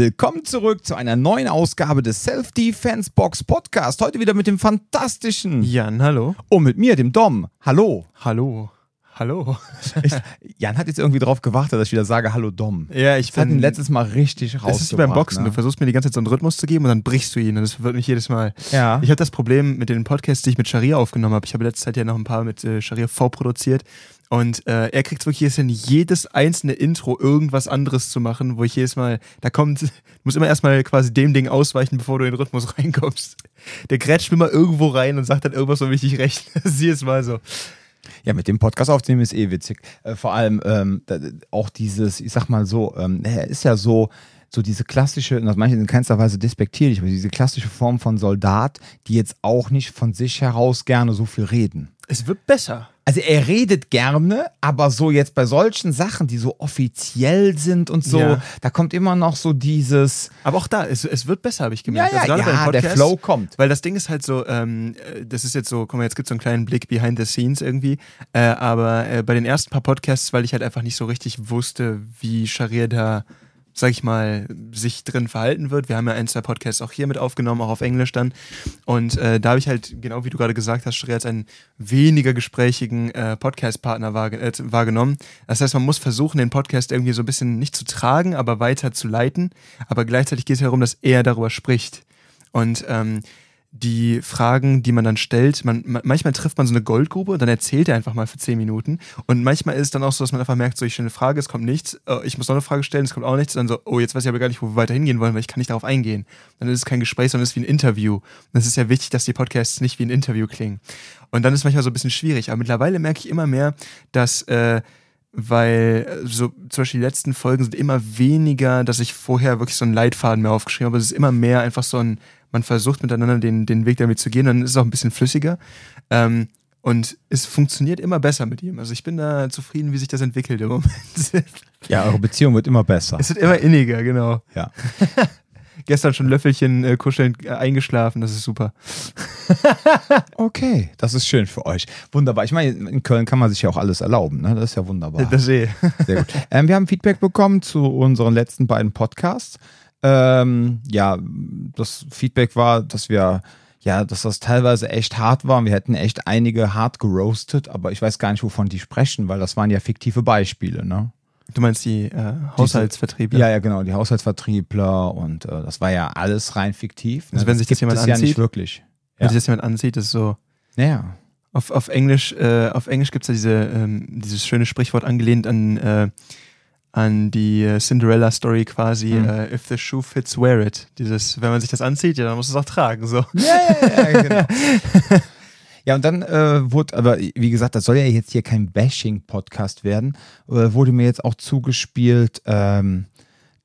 Willkommen zurück zu einer neuen Ausgabe des Self-Defense Box Podcast. Heute wieder mit dem fantastischen Jan, hallo. und mit mir, dem Dom. Hallo. Hallo. Hallo. Ich, Jan hat jetzt irgendwie darauf gewartet, dass ich wieder sage Hallo Dom. Ja, ich Das hat ihn bin. letztes Mal richtig raus. Das ist wie beim Boxen. Du versuchst mir die ganze Zeit so einen Rhythmus zu geben und dann brichst du ihn. Und das wird mich jedes Mal. Ja. Ich habe das Problem mit den Podcasts, die ich mit Sharia aufgenommen habe. Ich habe letzte Zeit ja noch ein paar mit äh, Sharia vorproduziert. Und äh, er kriegt wirklich jetzt hin, jedes einzelne Intro irgendwas anderes zu machen, wo ich jedes Mal, da kommt, du musst immer erstmal quasi dem Ding ausweichen, bevor du in den Rhythmus reinkommst. Der grätscht immer irgendwo rein und sagt dann irgendwas, womit ich nicht recht. Das ist jedes Mal so. Ja, mit dem Podcast aufzunehmen ist eh witzig. Äh, vor allem ähm, da, auch dieses, ich sag mal so, ähm, er ist ja so, so diese klassische, und das manche in keinster Weise despektierlich, aber diese klassische Form von Soldat, die jetzt auch nicht von sich heraus gerne so viel reden. Es wird besser. Also er redet gerne, aber so jetzt bei solchen Sachen, die so offiziell sind und so, Ja. da kommt immer noch so dieses, Aber auch da, es, es wird besser, habe ich gemerkt. Ja, ja, den ja, der Podcasts, Flow kommt. Weil das Ding ist halt so, ähm, äh, das ist jetzt so, guck mal, jetzt gibt es so einen kleinen Blick behind the scenes irgendwie. Äh, aber äh, bei den ersten paar Podcasts, weil ich halt einfach nicht so richtig wusste, wie Sharia da, sag ich mal, sich drin verhalten wird. Wir haben ja ein, zwei Podcasts auch hier mit aufgenommen, auch auf Englisch dann. Und äh, da habe ich halt, genau wie du gerade gesagt hast, Sharia als einen weniger gesprächigen äh, Podcast-Partner wahrge äh, wahrgenommen. Das heißt, man muss versuchen, den Podcast irgendwie so ein bisschen nicht zu tragen, aber weiter zu leiten. Aber gleichzeitig geht es darum, dass er darüber spricht. Und ähm, die Fragen, die man dann stellt, man, man, manchmal trifft man so eine Goldgrube und dann erzählt er einfach mal für zehn Minuten. Und manchmal ist es dann auch so, dass man einfach merkt, so ich stelle eine Frage, es kommt nichts, äh, ich muss noch eine Frage stellen, es kommt auch nichts. Und dann so, oh, jetzt weiß ich aber gar nicht, wo wir weiter hingehen wollen, weil ich kann nicht darauf eingehen. Dann ist es kein Gespräch, sondern es ist wie ein Interview. Und es ist ja wichtig, dass die Podcasts nicht wie ein Interview klingen. Und dann ist es manchmal so ein bisschen schwierig. Aber mittlerweile merke ich immer mehr, dass äh, weil äh, so zum Beispiel die letzten Folgen sind immer weniger, dass ich vorher wirklich so einen Leitfaden mehr aufgeschrieben habe. Es ist immer mehr einfach so ein, man versucht miteinander den, den Weg damit zu gehen, dann ist es auch ein bisschen flüssiger. Ähm, und es funktioniert immer besser mit ihm. Also ich bin da zufrieden, wie sich das entwickelt im Moment. ja, eure Beziehung wird immer besser. es wird immer inniger, genau. Ja. Gestern schon Löffelchen äh, kuscheln äh, eingeschlafen, das ist super. Okay, das ist schön für euch. Wunderbar. Ich meine, in Köln kann man sich ja auch alles erlauben, ne? Das ist ja wunderbar. Das sehe. Sehr gut. Ähm, wir haben Feedback bekommen zu unseren letzten beiden Podcasts. Ähm, ja, das Feedback war, dass wir, ja, dass das teilweise echt hart war. Wir hätten echt einige hart geroastet, aber ich weiß gar nicht, wovon die sprechen, weil das waren ja fiktive Beispiele, ne? Du meinst die äh, Haushaltsvertriebe? Ja, ja, genau, die Haushaltsvertriebler und äh, das war ja alles rein fiktiv. Ne? Also wenn sich das gibt jemand es ja nicht wirklich. Wenn Ja. sich das jemand ansieht, ist so. Ja. Auf, auf Englisch, äh, auf Englisch gibt es ja diese, ähm, dieses schöne Sprichwort angelehnt an, äh, an die äh, Cinderella-Story quasi, Mhm. äh, if the shoe fits, wear it. Dieses, wenn man sich das anzieht, ja, dann muss es auch tragen. So. Ja, ja, ja, genau. Ja, und dann äh, wurde, aber wie gesagt, das soll ja jetzt hier kein Bashing-Podcast werden, äh, wurde mir jetzt auch zugespielt, ähm,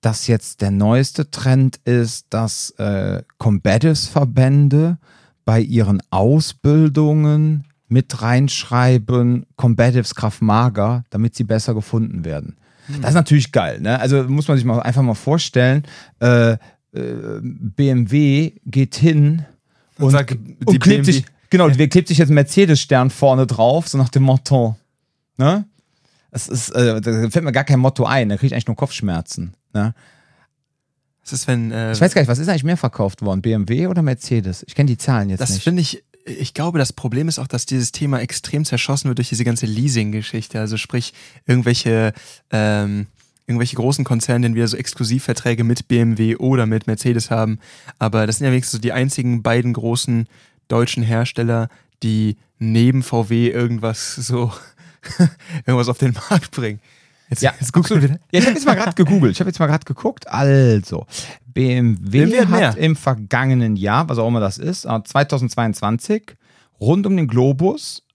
dass jetzt der neueste Trend ist, dass äh, Combatives-Verbände bei ihren Ausbildungen mit reinschreiben, Combatives Kraft Mager, damit sie besser gefunden werden. Das ist natürlich geil, ne? Also muss man sich mal einfach mal vorstellen, äh, äh, BMW geht hin und, Und und, sagt, die klebt BMW sich, genau, die klebt sich jetzt Mercedes-Stern vorne drauf, so nach dem Motto, ne? Das ist, äh, da fällt mir gar kein Motto ein, da kriege ich eigentlich nur Kopfschmerzen, ne? Das ist, wenn. Äh, Ich weiß gar nicht, was ist eigentlich mehr verkauft worden, BMW oder Mercedes? Ich kenne die Zahlen jetzt das nicht. finde ich. Ich glaube, das Problem ist auch, dass dieses Thema extrem zerschossen wird durch diese ganze Leasing-Geschichte. Also sprich, irgendwelche, ähm, irgendwelche großen Konzerne, die wieder so Exklusivverträge mit BMW oder mit Mercedes haben. Aber das sind ja wenigstens so die einzigen beiden großen deutschen Hersteller, die neben VW irgendwas so irgendwas auf den Markt bringen. Jetzt, Ja, jetzt guckst du wieder. Ja, ich habe jetzt mal gerade gegoogelt. Ich habe jetzt mal gerade geguckt. Also, BMW, BMW hat mehr. im vergangenen Jahr, was auch immer das ist, äh, 2022, rund um den Globus äh,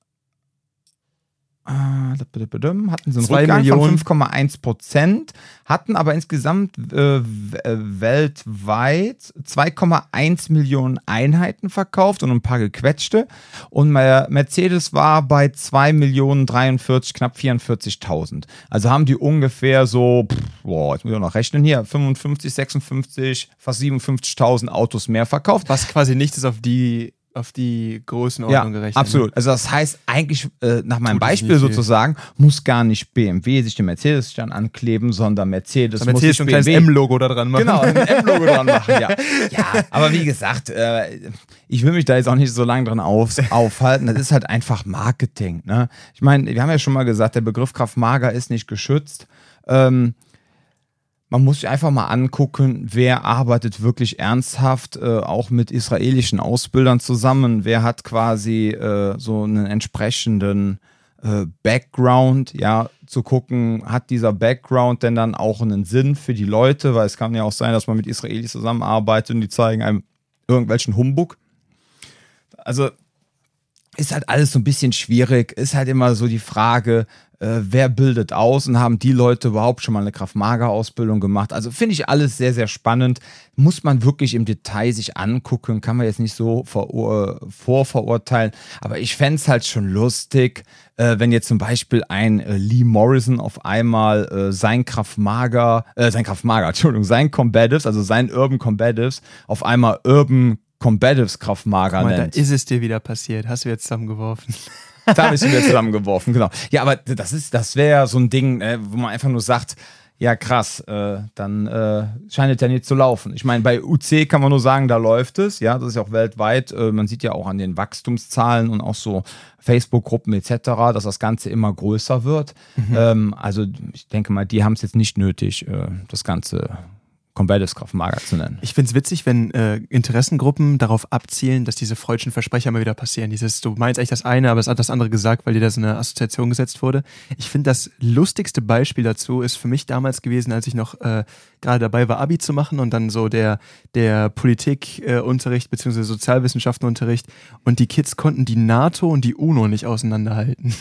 hatten sie einen Zwei Rückgang Millionen. von 5,1 Prozent, hatten aber insgesamt äh, äh, weltweit 2,1 Millionen Einheiten verkauft und ein paar gequetschte. Und Mer- Mercedes war bei 2 Millionen 43, knapp 44.000. Also haben die ungefähr so, pff, boah, jetzt muss ich auch noch rechnen hier, 55, 56, fast 57.000 Autos mehr verkauft. Was quasi nichts ist auf die auf die Größenordnung ja, gerechnet. Absolut. Ne? Also das heißt eigentlich äh, nach meinem Tut Beispiel nicht viel. sozusagen muss gar nicht BMW sich den Mercedes-Stern ankleben, sondern Mercedes muss Mercedes sich schon ein kleines M-Logo da dran machen. Genau, ein M-Logo dran machen, ja. Ja, aber wie gesagt, äh, ich will mich da jetzt auch nicht so lange dran auf, aufhalten. Das ist halt einfach Marketing. Ne? Ich meine, wir haben ja schon mal gesagt, der Begriff Kraftmager ist nicht geschützt. Ähm, man muss sich einfach mal angucken, wer arbeitet wirklich ernsthaft äh, auch mit israelischen Ausbildern zusammen, wer hat quasi äh, so einen entsprechenden äh, Background, ja, zu gucken, hat dieser Background denn dann auch einen Sinn für die Leute, weil es kann ja auch sein, dass man mit Israelis zusammenarbeitet und die zeigen einem irgendwelchen Humbug. Also ist halt alles so ein bisschen schwierig, ist halt immer so die Frage, äh, wer bildet aus und haben die Leute überhaupt schon mal eine Kraft-Mager-Ausbildung gemacht? Also finde ich alles sehr, sehr spannend. Muss man wirklich im Detail sich angucken, kann man jetzt nicht so vor, vorverurteilen. Aber ich fände es halt schon lustig, äh, wenn jetzt zum Beispiel ein äh, Lee Morrison auf einmal äh, sein Kraft-Mager, äh, sein Kraft-Mager, Entschuldigung, sein Combatives, also sein Urban Combatives, auf einmal Urban Combatives Kraftmager Guck mal, da nennt. ist es dir wieder passiert. Hast du jetzt zusammengeworfen. Da habe ich sie wieder zusammengeworfen, genau. Ja, aber das ist, das wäre so ein Ding, äh, wo man einfach nur sagt, ja krass, äh, dann äh, scheint es ja nicht zu laufen. Ich meine, bei UC kann man nur sagen, da läuft es, ja, das ist ja auch weltweit. Äh, man sieht ja auch an den Wachstumszahlen und auch so Facebook-Gruppen etc., dass das Ganze immer größer wird. Ähm, also ich denke mal, die haben es jetzt nicht nötig, äh, das Ganze Combatives Kraftmager zu nennen. Ich finde es witzig, wenn äh, Interessengruppen darauf abzielen, dass diese freudschen Versprecher immer wieder passieren. Dieses, du meinst eigentlich das eine, aber es hat das andere gesagt, weil dir da so eine Assoziation gesetzt wurde. Ich finde, das lustigste Beispiel dazu ist für mich damals gewesen, als ich noch äh, gerade dabei war, Abi zu machen und dann so der, der Politikunterricht äh, bzw. Sozialwissenschaftenunterricht und die Kids konnten die NATO und die UNO nicht auseinanderhalten.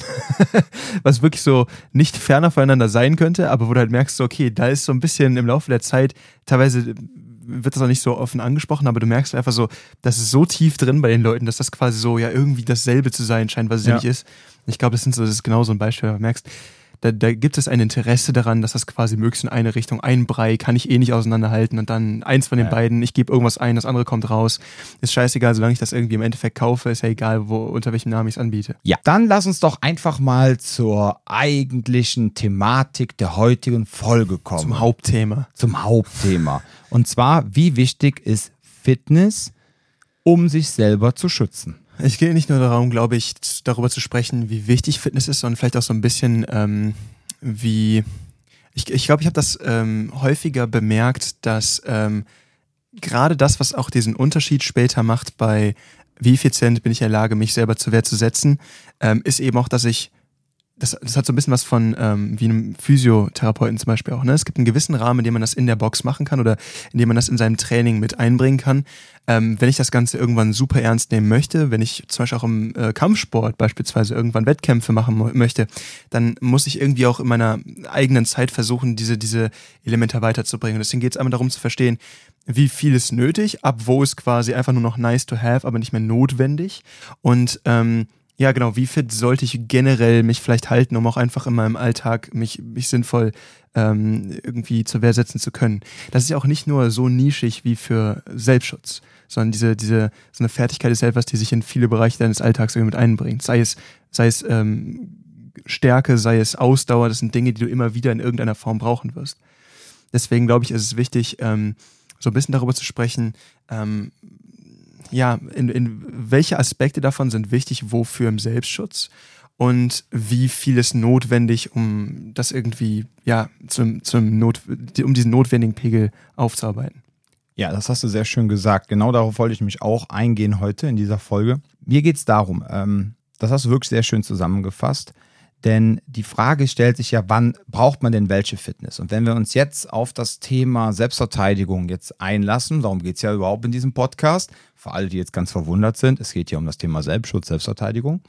Was wirklich so nicht ferner voneinander sein könnte, aber wo du halt merkst, so, okay, da ist so ein bisschen im Laufe der Zeit teilweise wird das auch nicht so offen angesprochen, aber du merkst einfach so, das ist so tief drin bei den Leuten, dass das quasi so ja irgendwie dasselbe zu sein scheint, was es ja. Ja. nicht ist. Ich glaube, das, sind so, das ist genau so ein Beispiel, wo du merkst, da, da gibt es ein Interesse daran, dass das quasi möglichst in eine Richtung, ein Brei kann ich eh nicht auseinanderhalten und dann eins von den Ja. beiden, ich gebe irgendwas ein, das andere kommt raus. Ist scheißegal, solange ich das irgendwie im Endeffekt kaufe, ist ja egal, wo, unter welchem Namen ich es anbiete. Ja, dann lass uns doch einfach mal zur eigentlichen Thematik der heutigen Folge kommen. Zum Hauptthema. Zum Hauptthema. Und zwar, wie wichtig ist Fitness, um sich selber zu schützen? Es geht nicht nur darum, glaube ich, darüber zu sprechen, wie wichtig Fitness ist, sondern vielleicht auch so ein bisschen ähm, wie. Ich glaube, ich, glaub, ich habe das ähm, häufiger bemerkt, dass ähm, gerade das, was auch diesen Unterschied später macht bei wie effizient bin ich in der Lage, mich selber zur Wehr zu setzen, ähm, ist eben auch, dass ich das, das hat so ein bisschen was von ähm, wie einem Physiotherapeuten zum Beispiel auch. Ne? Es gibt einen gewissen Rahmen, in dem man das in der Box machen kann oder in dem man das in seinem Training mit einbringen kann. Ähm, wenn ich das Ganze irgendwann super ernst nehmen möchte, wenn ich zum Beispiel auch im äh, Kampfsport beispielsweise irgendwann Wettkämpfe machen möchte, dann muss ich irgendwie auch in meiner eigenen Zeit versuchen, diese, diese Elemente weiterzubringen. Und deswegen geht es einmal darum zu verstehen, wie viel ist nötig, ab wo ist quasi einfach nur noch nice to have, aber nicht mehr notwendig. Und ähm, ja, genau, wie fit sollte ich generell mich vielleicht halten, um auch einfach in meinem Alltag mich, mich sinnvoll ähm, irgendwie zur Wehr setzen zu können. Das ist ja auch nicht nur so nischig wie für Selbstschutz, sondern diese, diese, so eine Fertigkeit ist ja etwas, die sich in viele Bereiche deines Alltags irgendwie mit einbringt. Sei es, sei es ähm, Stärke, sei es Ausdauer, das sind Dinge, die du immer wieder in irgendeiner Form brauchen wirst. Deswegen glaube ich, ist es wichtig, ähm, so ein bisschen darüber zu sprechen, ähm, ja, in, in welche Aspekte davon sind wichtig, wofür im Selbstschutz und wie viel ist notwendig, um das irgendwie, ja, zum, zum Not, um diesen notwendigen Pegel aufzuarbeiten. Ja, das hast du sehr schön gesagt. Genau darauf wollte ich mich auch eingehen heute in dieser Folge. Mir geht es darum, ähm, das hast du wirklich sehr schön zusammengefasst, denn die Frage stellt sich ja, wann braucht man denn welche Fitness? Und wenn wir uns jetzt auf das Thema Selbstverteidigung jetzt einlassen, darum geht es ja überhaupt in diesem Podcast, für alle, die jetzt ganz verwundert sind, es geht hier um das Thema Selbstschutz, Selbstverteidigung,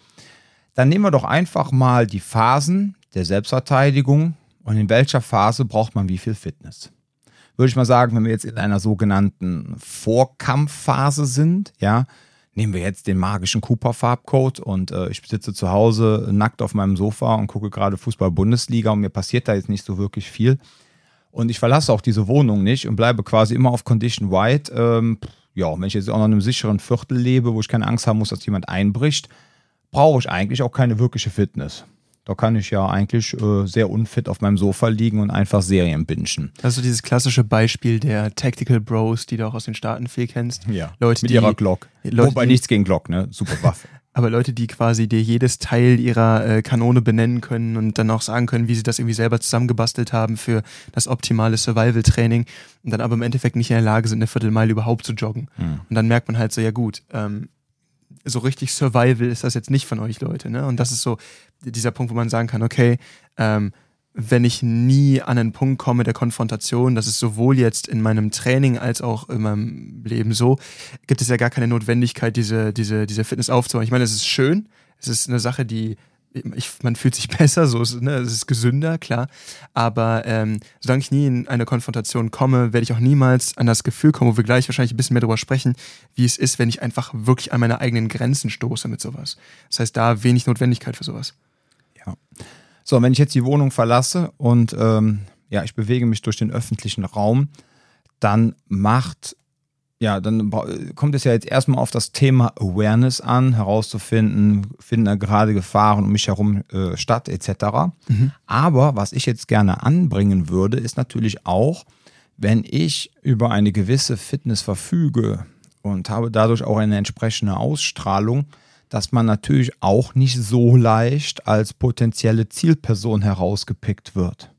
dann nehmen wir doch einfach mal die Phasen der Selbstverteidigung und in welcher Phase braucht man wie viel Fitness würde ich mal sagen, wenn wir jetzt in einer sogenannten Vorkampfphase sind, ja, nehmen wir jetzt den magischen Cooper-Farbcode und äh, ich sitze zu Hause nackt auf meinem Sofa und gucke gerade Fußball-Bundesliga und mir passiert da jetzt nicht so wirklich viel. Und ich verlasse auch diese Wohnung nicht und bleibe quasi immer auf Condition White. Ähm, ja, wenn ich jetzt auch noch in einem sicheren Viertel lebe, wo ich keine Angst haben muss, dass jemand einbricht, brauche ich eigentlich auch keine wirkliche Fitness. Da kann ich ja eigentlich äh, sehr unfit auf meinem Sofa liegen und einfach Serien bingen. Also dieses klassische Beispiel der Tactical Bros, die du auch aus den Staaten viel kennst. Ja, Leute, mit die, ihrer Glock. Leute, Wobei die- nichts gegen Glock, ne? Super Waffe. Aber Leute, die quasi dir jedes Teil ihrer äh, Kanone benennen können und dann auch sagen können, wie sie das irgendwie selber zusammengebastelt haben für das optimale Survival-Training und dann aber im Endeffekt nicht in der Lage sind, eine Viertelmeile überhaupt zu joggen. Hm. Und dann merkt man halt so, ja gut, ähm, so richtig Survival ist das jetzt nicht von euch Leute. Ne? Und das ist so dieser Punkt, wo man sagen kann, okay, ähm, wenn ich nie an einen Punkt komme der Konfrontation, das ist sowohl jetzt in meinem Training als auch in meinem Leben so, gibt es ja gar keine Notwendigkeit, diese, diese, diese Fitness aufzubauen. Ich meine, es ist schön, es ist eine Sache, die ich, man fühlt sich besser, so ist, ne, es ist gesünder, klar. Aber ähm, solange ich nie in eine Konfrontation komme, werde ich auch niemals an das Gefühl kommen, wo wir gleich wahrscheinlich ein bisschen mehr darüber sprechen, wie es ist, wenn ich einfach wirklich an meine eigenen Grenzen stoße mit sowas. Das heißt, da wenig Notwendigkeit für sowas. So, wenn ich jetzt die Wohnung verlasse und ähm, ja, ich bewege mich durch den öffentlichen Raum, dann macht, ja, dann kommt es ja jetzt erstmal auf das Thema Awareness an, herauszufinden, finden da gerade Gefahren um mich herum äh, statt, etc. Aber was ich jetzt gerne anbringen würde, ist natürlich auch, wenn ich über eine gewisse Fitness verfüge und habe dadurch auch eine entsprechende Ausstrahlung, dass man natürlich auch nicht so leicht als potenzielle Zielperson herausgepickt wird.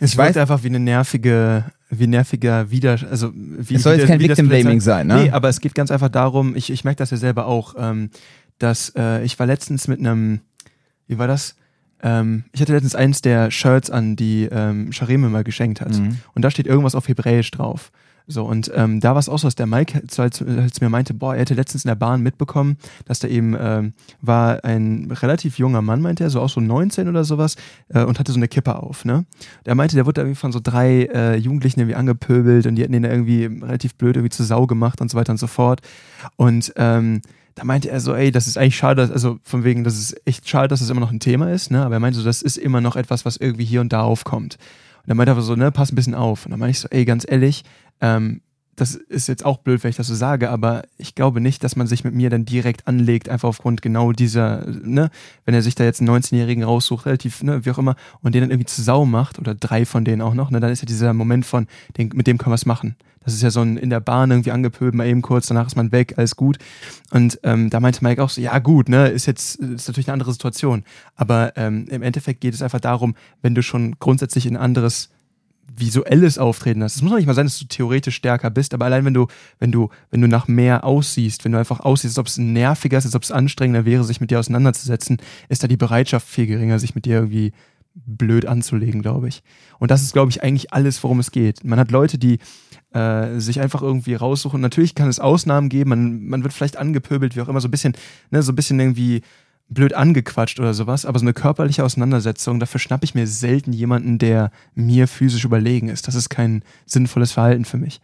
Es Ich wirkt weiß- einfach wie eine nervige, wie nerviger Wider, also wie Es soll jetzt kein Victim-Blaming vielleicht- sein, ne? Nee, aber es geht ganz einfach darum, ich, ich merke das ja selber auch, ähm, dass äh, ich war letztens mit einem, wie war das? Ähm, ich hatte letztens eins der Shirts an, die ähm, Sharim mir mal geschenkt hat. Mhm. Und da steht irgendwas auf Hebräisch drauf. So, und ähm, da war es auch so, dass der Mike als, als, mir meinte, boah, er hätte letztens in der Bahn mitbekommen, dass da eben ähm, war ein relativ junger Mann, meinte er, so auch so 19 oder sowas, äh, und hatte so eine Kippe auf, ne? Der meinte, der wurde irgendwie von so drei äh, Jugendlichen irgendwie angepöbelt und die hätten ihn da irgendwie relativ blöd irgendwie zur Sau gemacht und so weiter und so fort. Und ähm, da meinte er so, ey, das ist eigentlich schade, dass, also von wegen, das ist echt schade, dass es immer noch ein Thema ist, ne? Aber er meinte so, das ist immer noch etwas, was irgendwie hier und da aufkommt. Und er meinte aber so, ne, pass ein bisschen auf. Und dann meinte ich so, ey, ganz ehrlich, ähm, das ist jetzt auch blöd, wenn ich das so sage, aber ich glaube nicht, dass man sich mit mir dann direkt anlegt, einfach aufgrund genau dieser, ne, wenn er sich da jetzt einen 19-Jährigen raussucht, relativ, ne, wie auch immer, und den dann irgendwie zu Sau macht, oder drei von denen auch noch, ne, dann ist ja dieser Moment von, den, mit dem können wir was machen. Das ist ja so ein in der Bahn irgendwie angepöbelt, mal eben kurz, danach ist man weg, alles gut. Und ähm, da meinte Mike auch so, ja gut, ne, ist jetzt ist natürlich eine andere Situation. Aber ähm, im Endeffekt geht es einfach darum, wenn du schon grundsätzlich ein anderes visuelles Auftreten hast. Es muss doch nicht mal sein, dass du theoretisch stärker bist, aber allein wenn du, wenn du, wenn du nach mehr aussiehst, wenn du einfach aussiehst, als ob es nerviger ist, als ob es anstrengender wäre, sich mit dir auseinanderzusetzen, ist da die Bereitschaft viel geringer, sich mit dir irgendwie blöd anzulegen, glaube ich. Und das ist, glaube ich, eigentlich alles, worum es geht. Man hat Leute, die äh, sich einfach irgendwie raussuchen. Natürlich kann es Ausnahmen geben, man, man wird vielleicht angepöbelt, wie auch immer, so ein bisschen, ne, so ein bisschen irgendwie blöd angequatscht oder sowas, aber so eine körperliche Auseinandersetzung, dafür schnappe ich mir selten jemanden, der mir physisch überlegen ist. Das ist kein sinnvolles Verhalten für mich.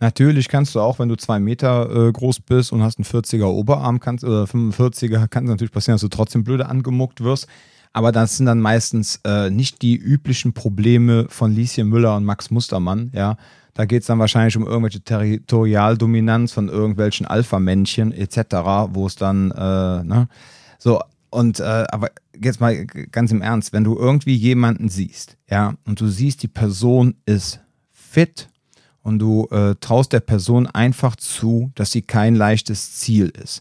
Natürlich kannst du auch, wenn du zwei Meter äh, groß bist und hast einen 40er Oberarm kannst, oder 45er, kann es natürlich passieren, dass du trotzdem blöde angemuckt wirst. Aber das sind dann meistens äh, nicht die üblichen Probleme von Lieschen Müller und Max Mustermann, ja. Da geht es dann wahrscheinlich um irgendwelche Territorialdominanz von irgendwelchen Alpha-Männchen etc., wo es dann, äh, ne, so, und äh, aber jetzt mal ganz im Ernst, wenn du irgendwie jemanden siehst, ja, und du siehst, die Person ist fit und du äh, traust der Person einfach zu, dass sie kein leichtes Ziel ist.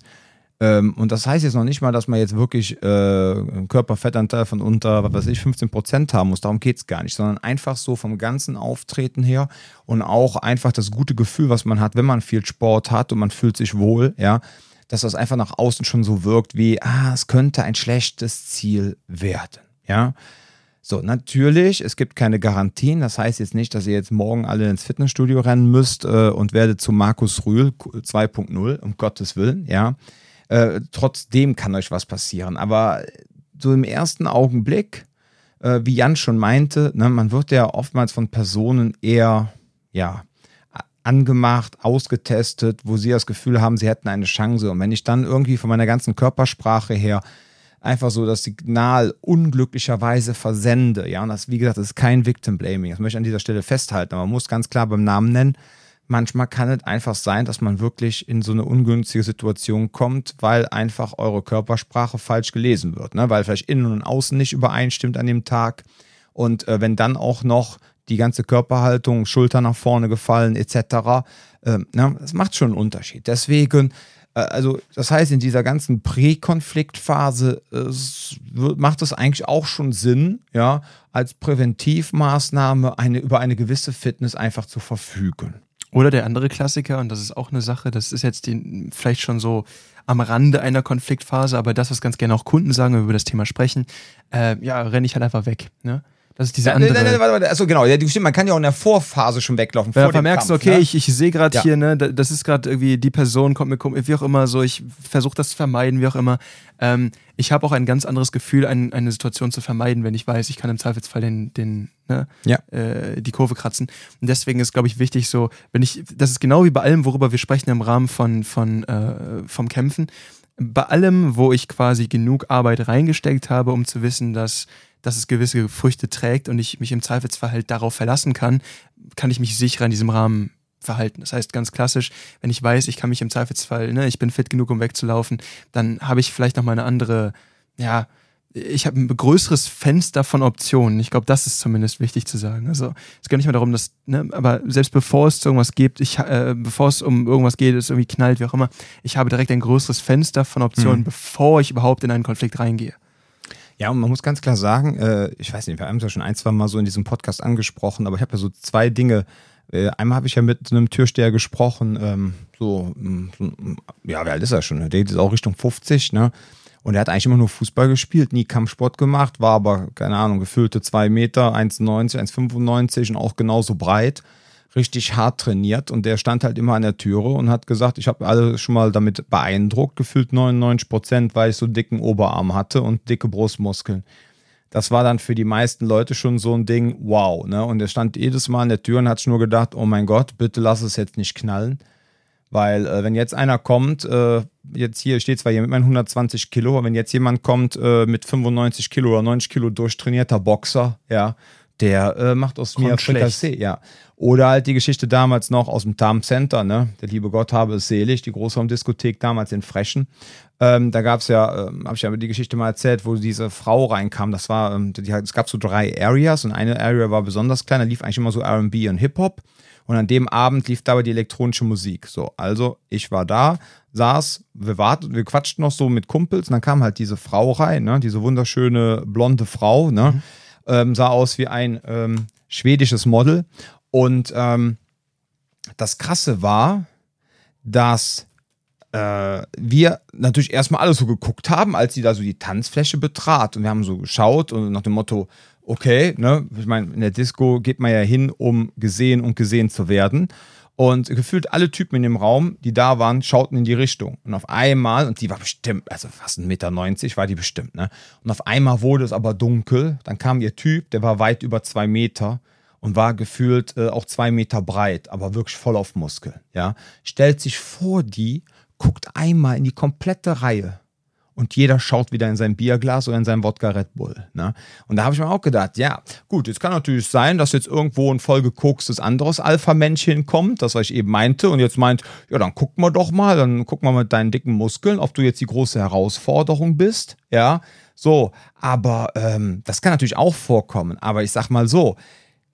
Ähm, und das heißt jetzt noch nicht mal, dass man jetzt wirklich äh, einen Körperfettanteil von unter, was weiß ich, 15 Prozent haben muss. Darum geht es gar nicht, sondern einfach so vom ganzen Auftreten her und auch einfach das gute Gefühl, was man hat, wenn man viel Sport hat und man fühlt sich wohl, ja, dass das einfach nach außen schon so wirkt wie, ah, es könnte ein schlechtes Ziel werden, ja. So, natürlich, es gibt keine Garantien. Das heißt jetzt nicht, dass ihr jetzt morgen alle ins Fitnessstudio rennen müsst äh, und werdet zu Markus Rühl 2.0, um Gottes Willen, ja. Äh, trotzdem kann euch was passieren. Aber so im ersten Augenblick, äh, wie Jan schon meinte, ne, man wird ja oftmals von Personen eher, ja, angemacht, ausgetestet, wo sie das Gefühl haben, sie hätten eine Chance. Und wenn ich dann irgendwie von meiner ganzen Körpersprache her einfach so das Signal unglücklicherweise versende. Ja, und das, wie gesagt, das ist kein Victim Blaming. Das möchte ich an dieser Stelle festhalten. Aber man muss ganz klar beim Namen nennen. Manchmal kann es einfach sein, dass man wirklich in so eine ungünstige Situation kommt, weil einfach eure Körpersprache falsch gelesen wird, ne? weil vielleicht innen und außen nicht übereinstimmt an dem Tag. Und äh, wenn dann auch noch die ganze Körperhaltung, Schulter nach vorne gefallen etc., äh, ne? das macht schon einen Unterschied. Deswegen äh, also das heißt, in dieser ganzen Präkonfliktphase äh, macht es eigentlich auch schon Sinn, ja, als Präventivmaßnahme eine, über eine gewisse Fitness einfach zu verfügen. Oder der andere Klassiker, und das ist auch eine Sache, das ist jetzt die, vielleicht schon so am Rande einer Konfliktphase, aber das, was ganz gerne auch Kunden sagen, wenn wir über das Thema sprechen, äh, ja, renne ich halt einfach weg. Ne? Das ist diese ja, andere. Nein, nein, nein, warte, Also genau, ja, stimmt, man kann ja auch in der Vorphase schon weglaufen. Wenn vor du merkst, okay, ne? ich, ich sehe gerade ja. hier, ne, das ist gerade irgendwie die Person kommt mir, wie auch immer, so ich versuche das zu vermeiden, wie auch immer. Ähm, ich habe auch ein ganz anderes Gefühl, ein, eine Situation zu vermeiden, wenn ich weiß, ich kann im Zweifelsfall den, den, ne, ja. äh, die Kurve kratzen. Und deswegen ist, glaube ich, wichtig, so, wenn ich, das ist genau wie bei allem, worüber wir sprechen im Rahmen von, von äh, vom Kämpfen. Bei allem, wo ich quasi genug Arbeit reingesteckt habe, um zu wissen, dass dass es gewisse Früchte trägt und ich mich im Zweifelsfall halt darauf verlassen kann, kann ich mich sicherer in diesem Rahmen verhalten. Das heißt ganz klassisch, wenn ich weiß, ich kann mich im Zweifelsfall, ne, ich bin fit genug, um wegzulaufen, dann habe ich vielleicht noch mal eine andere, ja, ich habe ein größeres Fenster von Optionen. Ich glaube, das ist zumindest wichtig zu sagen. Also es geht nicht mehr darum, dass, ne, aber selbst bevor es irgendwas gibt, ich, äh, bevor es um irgendwas geht, es irgendwie knallt, wie auch immer, ich habe direkt ein größeres Fenster von Optionen, mhm. bevor ich überhaupt in einen Konflikt reingehe. Ja, und man muss ganz klar sagen, äh, ich weiß nicht, wir haben es ja schon ein, zwei Mal so in diesem Podcast angesprochen, aber ich habe ja so zwei Dinge. Äh, einmal habe ich ja mit einem Türsteher gesprochen, ähm, so, mm, mm, ja, wie alt ist er schon? Der ist auch Richtung 50, ne? Und er hat eigentlich immer nur Fußball gespielt, nie Kampfsport gemacht, war aber, keine Ahnung, gefüllte zwei Meter, 1,90, 1,95 und auch genauso breit richtig hart trainiert und der stand halt immer an der Türe und hat gesagt, ich habe alle schon mal damit beeindruckt, gefühlt 99 Prozent, weil ich so dicken Oberarm hatte und dicke Brustmuskeln. Das war dann für die meisten Leute schon so ein Ding, wow, ne? Und er stand jedes Mal an der Tür und hat nur gedacht, oh mein Gott, bitte lass es jetzt nicht knallen. Weil äh, wenn jetzt einer kommt, äh, jetzt hier steht zwar hier mit meinen 120 Kilo, aber wenn jetzt jemand kommt äh, mit 95 Kilo oder 90 Kilo durchtrainierter Boxer, ja, der äh, macht aus Kommt mir Frikassee, ja. Oder halt die Geschichte damals noch aus dem Tarm Center, ne? Der liebe Gott habe es selig, die Großraumdiskothek damals in Frechen. Ähm, da gab es ja, ähm, habe ich ja die Geschichte mal erzählt, wo diese Frau reinkam. Das war, ähm, die, es gab so drei Areas und eine Area war besonders klein, da lief eigentlich immer so RB und Hip-Hop. Und an dem Abend lief dabei die elektronische Musik. So, also ich war da, saß, wir warten, wir quatschten noch so mit Kumpels und dann kam halt diese Frau rein, ne? diese wunderschöne blonde Frau, ne? Mhm ähm, sah aus wie ein ähm, schwedisches Model. Und ähm, das Krasse war, dass äh, wir natürlich erstmal alles so geguckt haben, als sie da so die Tanzfläche betrat. Und wir haben so geschaut und nach dem Motto, okay, ne, ich meine, in der Disco geht man ja hin, um gesehen und gesehen zu werden. Und gefühlt alle Typen in dem Raum, die da waren, schauten in die Richtung. Und auf einmal, und die war bestimmt, also fast 1,90 Meter war die bestimmt, ne? Und auf einmal wurde es aber dunkel. Dann kam ihr Typ, der war weit über zwei Meter und war gefühlt äh, auch zwei Meter breit, aber wirklich voll auf Muskeln, ja? Stellt sich vor die, guckt einmal in die komplette Reihe und jeder schaut wieder in sein Bierglas oder in sein Wodka Red Bull. Ne? Und da habe ich mir auch gedacht, ja, gut, es kann natürlich sein, dass jetzt irgendwo ein vollgekokсtes anderes Alpha-Männchen kommt, das, was ich eben meinte, und jetzt meint, ja, dann gucken wir doch mal, dann gucken wir mit deinen dicken Muskeln, ob du jetzt die große Herausforderung bist, ja, so, aber ähm, das kann natürlich auch vorkommen, aber ich sag mal so,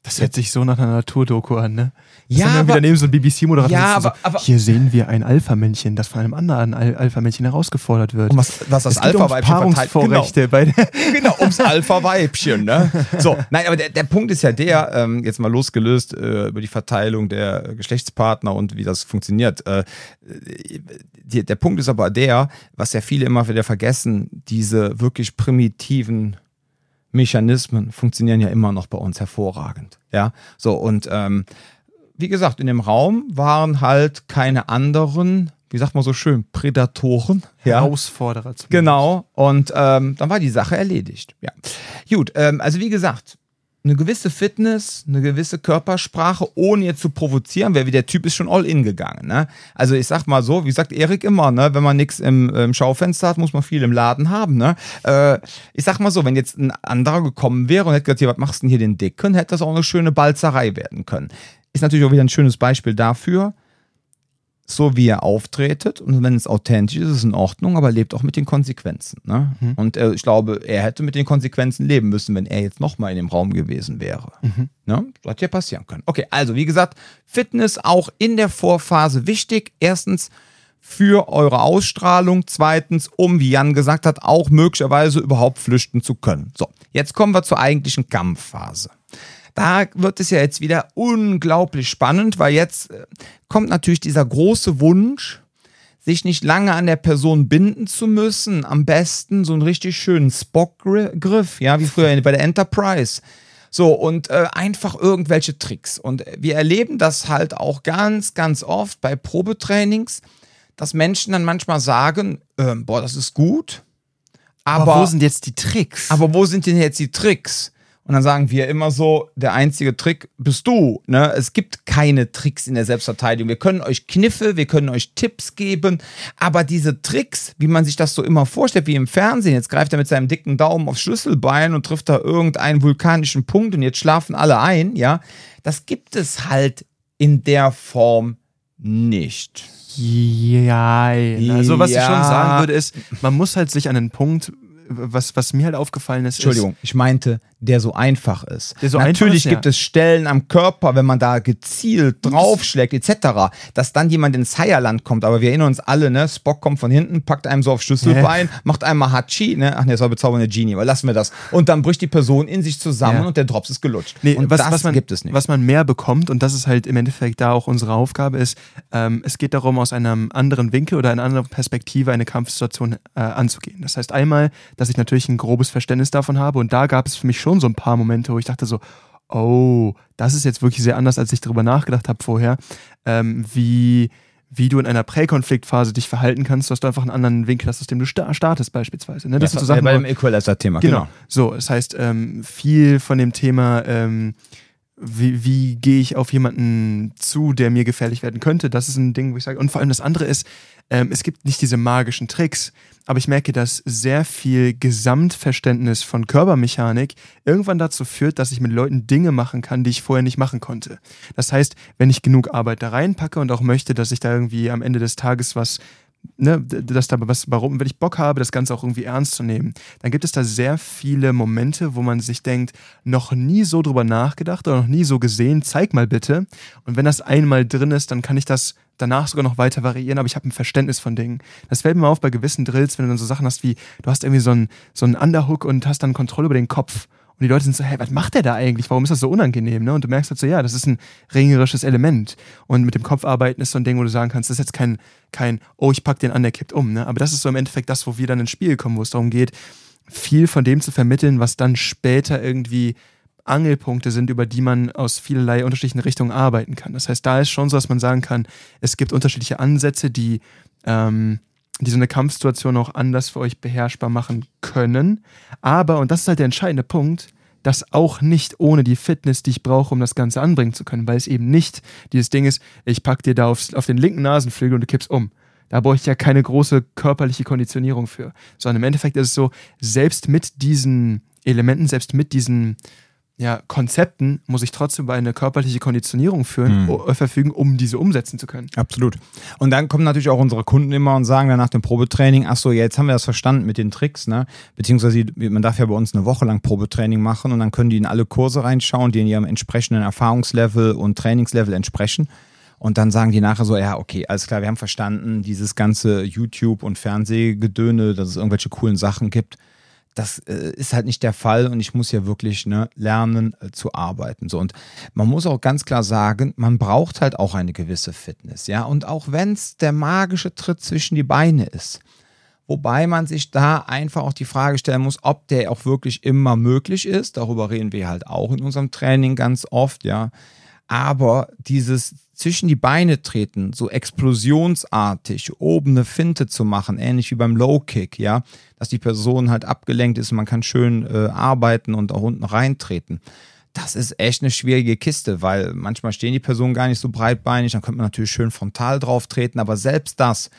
das hört sich so nach einer Naturdoku an, ne? Das ja, dann aber, wieder neben so ein BBC-Moderator. Ja, aber, so, aber, hier sehen wir ein Alpha-Männchen, das von einem anderen Al Alpha-Männchen herausgefordert wird. Und was, was das Alpha-Weibchen verteilt. Genau. Bei genau, ums Alpha-Weibchen, ne? So, nein, aber der, der Punkt ist ja der, ähm, jetzt mal losgelöst äh, über die Verteilung der Geschlechtspartner und wie das funktioniert. Äh, die, der Punkt ist aber der, was ja viele immer wieder vergessen, diese wirklich primitiven Mechanismen funktionieren ja immer noch bei uns hervorragend. Ja, so und ähm, wie gesagt, in dem Raum waren halt keine anderen, wie sagt man so schön, Prädatoren. Ja. Herausforderer. Zumindest. Genau. Und ähm, dann war die Sache erledigt. Ja. Gut, ähm, also wie gesagt, eine gewisse Fitness, eine gewisse Körpersprache, ohne jetzt zu provozieren, weil der Typ ist schon all in gegangen. Ne? Also ich sag mal so, wie sagt Erik immer, ne? wenn man nichts im, im, Schaufenster hat, muss man viel im Laden haben. Ne? Äh, ich sag mal so, wenn jetzt ein anderer gekommen wäre und hätte gesagt, hier, was machst du denn hier den Dicken, hätte das auch eine schöne Balzerei werden können. Ist natürlich auch wieder ein schönes Beispiel dafür, so wie er auftretet und wenn es authentisch ist, ist es in Ordnung, aber lebt auch mit den Konsequenzen. Ne? Mhm. Und äh, ich glaube, er hätte mit den Konsequenzen leben müssen, wenn er jetzt nochmal in dem Raum gewesen wäre. Mhm. Ne? Das hätte ja passieren können. Okay, also wie gesagt, Fitness auch in der Vorphase wichtig. Erstens für eure Ausstrahlung. Zweitens, um, wie Jan gesagt hat, auch möglicherweise überhaupt flüchten zu können. So, jetzt kommen wir zur eigentlichen Kampfphase. Da wird es ja jetzt wieder unglaublich spannend, weil jetzt äh, kommt natürlich dieser große Wunsch, sich nicht lange an der Person binden zu müssen. Am besten so einen richtig schönen Spock-Griff, ja, wie früher bei der Enterprise. So, und äh, einfach irgendwelche Tricks. Und wir erleben das halt auch ganz, ganz oft bei Probetrainings, dass Menschen dann manchmal sagen, äh, boah, das ist gut. Aber, aber wo sind jetzt die Tricks? Aber wo sind denn jetzt die Tricks? Und dann sagen wir immer so, der einzige Trick bist du. Ne? Es gibt keine Tricks in der Selbstverteidigung. Wir können euch Kniffe, wir können euch Tipps geben, aber diese Tricks, wie man sich das so immer vorstellt, wie im Fernsehen, jetzt greift er mit seinem dicken Daumen aufs Schlüsselbein und trifft da irgendeinen vulkanischen Punkt und jetzt schlafen alle ein, ja, das gibt es halt in der Form nicht. Ja, also was ja. ich schon sagen würde, ist, man muss halt sich an den Punkt was, was mir halt aufgefallen ist. Entschuldigung, ist, ich meinte, der so einfach ist. So Natürlich einfach ist, gibt ja. es Stellen am Körper, wenn man da gezielt draufschlägt, etc., dass dann jemand ins Heierland kommt. Aber wir erinnern uns alle, ne? Spock kommt von hinten, packt einem so auf Schlüsselbein, ja. macht einmal Hachi, ne? Ach ne, das war bezaubernde Genie, aber lassen wir das. Und dann bricht die Person in sich zusammen ja. und der Drops ist gelutscht. Nee, und was, das was man, gibt es nicht. Was man mehr bekommt, und das ist halt im Endeffekt da auch unsere Aufgabe, ist, ähm, es geht darum, aus einem anderen Winkel oder einer anderen Perspektive eine Kampfsituation äh, anzugehen. Das heißt einmal, dass ich natürlich ein grobes Verständnis davon habe. Und da gab es für mich schon so ein paar Momente, wo ich dachte so, oh, das ist jetzt wirklich sehr anders, als ich darüber nachgedacht habe vorher, ähm, wie, wie du in einer Präkonfliktphase dich verhalten kannst, dass du einfach einen anderen Winkel hast, aus dem du startest beispielsweise. Ne? Das ja, ist so Sachen, bei dem Equalizer-Thema, genau. genau. So, das heißt, ähm, viel von dem Thema ähm, wie, wie gehe ich auf jemanden zu, der mir gefährlich werden könnte? Das ist ein Ding, wo ich sage. Und vor allem das andere ist, ähm, es gibt nicht diese magischen Tricks, aber ich merke, dass sehr viel Gesamtverständnis von Körpermechanik irgendwann dazu führt, dass ich mit Leuten Dinge machen kann, die ich vorher nicht machen konnte. Das heißt, wenn ich genug Arbeit da reinpacke und auch möchte, dass ich da irgendwie am Ende des Tages was ne, dass da was, warum, wenn ich Bock habe, das Ganze auch irgendwie ernst zu nehmen, dann gibt es da sehr viele Momente, wo man sich denkt, noch nie so drüber nachgedacht oder noch nie so gesehen, zeig mal bitte. Und wenn das einmal drin ist, dann kann ich das danach sogar noch weiter variieren, aber ich habe ein Verständnis von Dingen. Das fällt mir auf bei gewissen Drills, wenn du dann so Sachen hast wie, du hast irgendwie so einen, so einen Underhook und hast dann Kontrolle über den Kopf und die Leute sind so, hey, was macht der da eigentlich? Warum ist das so unangenehm? Ne? Und du merkst halt so, ja, das ist ein ringerisches Element. Und mit dem Kopf arbeiten ist so ein Ding, wo du sagen kannst, das ist jetzt kein, kein oh, ich pack den an, der kippt um. Ne? Aber das ist so im Endeffekt das, wo wir dann ins Spiel kommen, wo es darum geht, viel von dem zu vermitteln, was dann später irgendwie Angelpunkte sind, über die man aus vielerlei unterschiedlichen Richtungen arbeiten kann. Das heißt, da ist schon so, dass man sagen kann, es gibt unterschiedliche Ansätze, die ähm, die so eine Kampfsituation auch anders für euch beherrschbar machen können. Aber, und das ist halt der entscheidende Punkt, das auch nicht ohne die Fitness, die ich brauche, um das Ganze anbringen zu können, weil es eben nicht dieses Ding ist, ich pack dir da aufs, auf den linken Nasenflügel und du kippst um. Da brauche ich ja keine große körperliche Konditionierung für. Sondern im Endeffekt ist es so, selbst mit diesen Elementen, selbst mit diesen ja, Konzepten muss ich trotzdem über eine körperliche Konditionierung führen, mhm. verfügen, um diese umsetzen zu können. Absolut. Und dann kommen natürlich auch unsere Kunden immer und sagen dann nach dem Probetraining, ach so, jetzt haben wir das verstanden mit den Tricks, ne? Beziehungsweise man darf ja bei uns eine Woche lang Probetraining machen und dann können die in alle Kurse reinschauen, die in ihrem entsprechenden Erfahrungslevel und Trainingslevel entsprechen. Und dann sagen die nachher so, ja, okay, alles klar, wir haben verstanden, dieses ganze YouTube- und Fernsehgedöne, dass es irgendwelche coolen Sachen gibt das äh, ist halt nicht der Fall und ich muss ja wirklich ne, lernen äh, zu arbeiten. So und man muss auch ganz klar sagen, man braucht halt auch eine gewisse Fitness, ja. Und auch wenn es der magische Tritt zwischen die Beine ist, wobei man sich da einfach auch die Frage stellen muss, ob der auch wirklich immer möglich ist. Darüber reden wir halt auch in unserem Training ganz oft, ja. Aber dieses zwischen die Beine treten, so explosionsartig, oben eine Finte zu machen, ähnlich wie beim Low Kick, ja, dass die Person halt abgelenkt ist man kann schön äh, arbeiten und auch unten reintreten. das ist echt eine schwierige Kiste, weil manchmal stehen die Personen gar nicht so breitbeinig, dann könnte man natürlich schön frontal drauf treten, aber selbst das,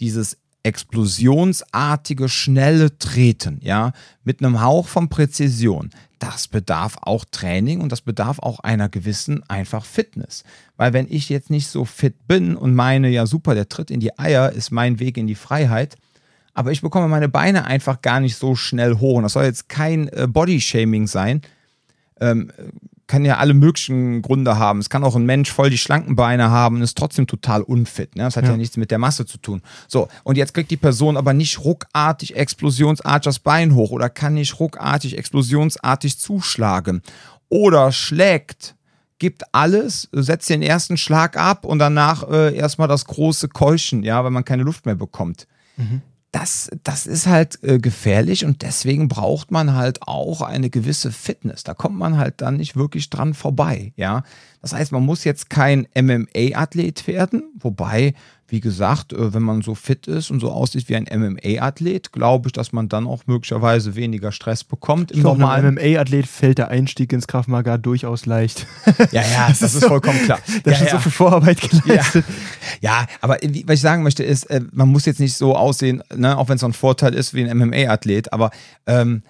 dieses explosionsartige, schnelle Treten, ja, mit einem Hauch von Präzision, das bedarf auch Training und das bedarf auch einer gewissen einfach Fitness. Weil wenn ich jetzt nicht so fit bin und meine, ja super, der Tritt in die Eier ist mein Weg in die Freiheit, aber ich bekomme meine Beine einfach gar nicht so schnell hoch. Und das soll jetzt kein äh, Bodyshaming sein, ähm, kann ja alle möglichen Gründe haben. Es kann auch ein Mensch voll die schlanken Beine haben und ist trotzdem total unfit. Ne? Das hat ja. ja. nichts mit der Masse zu tun. So, und jetzt kriegt die Person aber nicht ruckartig, explosionsartig das Bein hoch oder kann nicht ruckartig, explosionsartig zuschlagen. Oder schlägt, gibt alles, setzt den ersten Schlag ab und danach äh, erstmal das große Keuchen, ja, weil man keine Luft mehr bekommt. Mhm das, das ist halt äh, gefährlich und deswegen braucht man halt auch eine gewisse Fitness. Da kommt man halt dann nicht wirklich dran vorbei, ja. Das heißt, man muss jetzt kein MMA-Athlet werden, wobei wie gesagt, äh, wenn man so fit ist und so aussieht wie ein MMA-Athlet, glaube ich, dass man dann auch möglicherweise weniger Stress bekommt. Im ich glaube, einem MMA-Athlet fällt der Einstieg ins Krav Maga durchaus leicht. Ja, ja, das ist vollkommen klar. da ja, ist ja. so viel Vorarbeit geleistet. Ja, ja aber was ich sagen möchte ist, äh, man muss jetzt nicht so aussehen, ne, auch wenn es so ein Vorteil ist wie ein MMA-Athlet, aber ähm,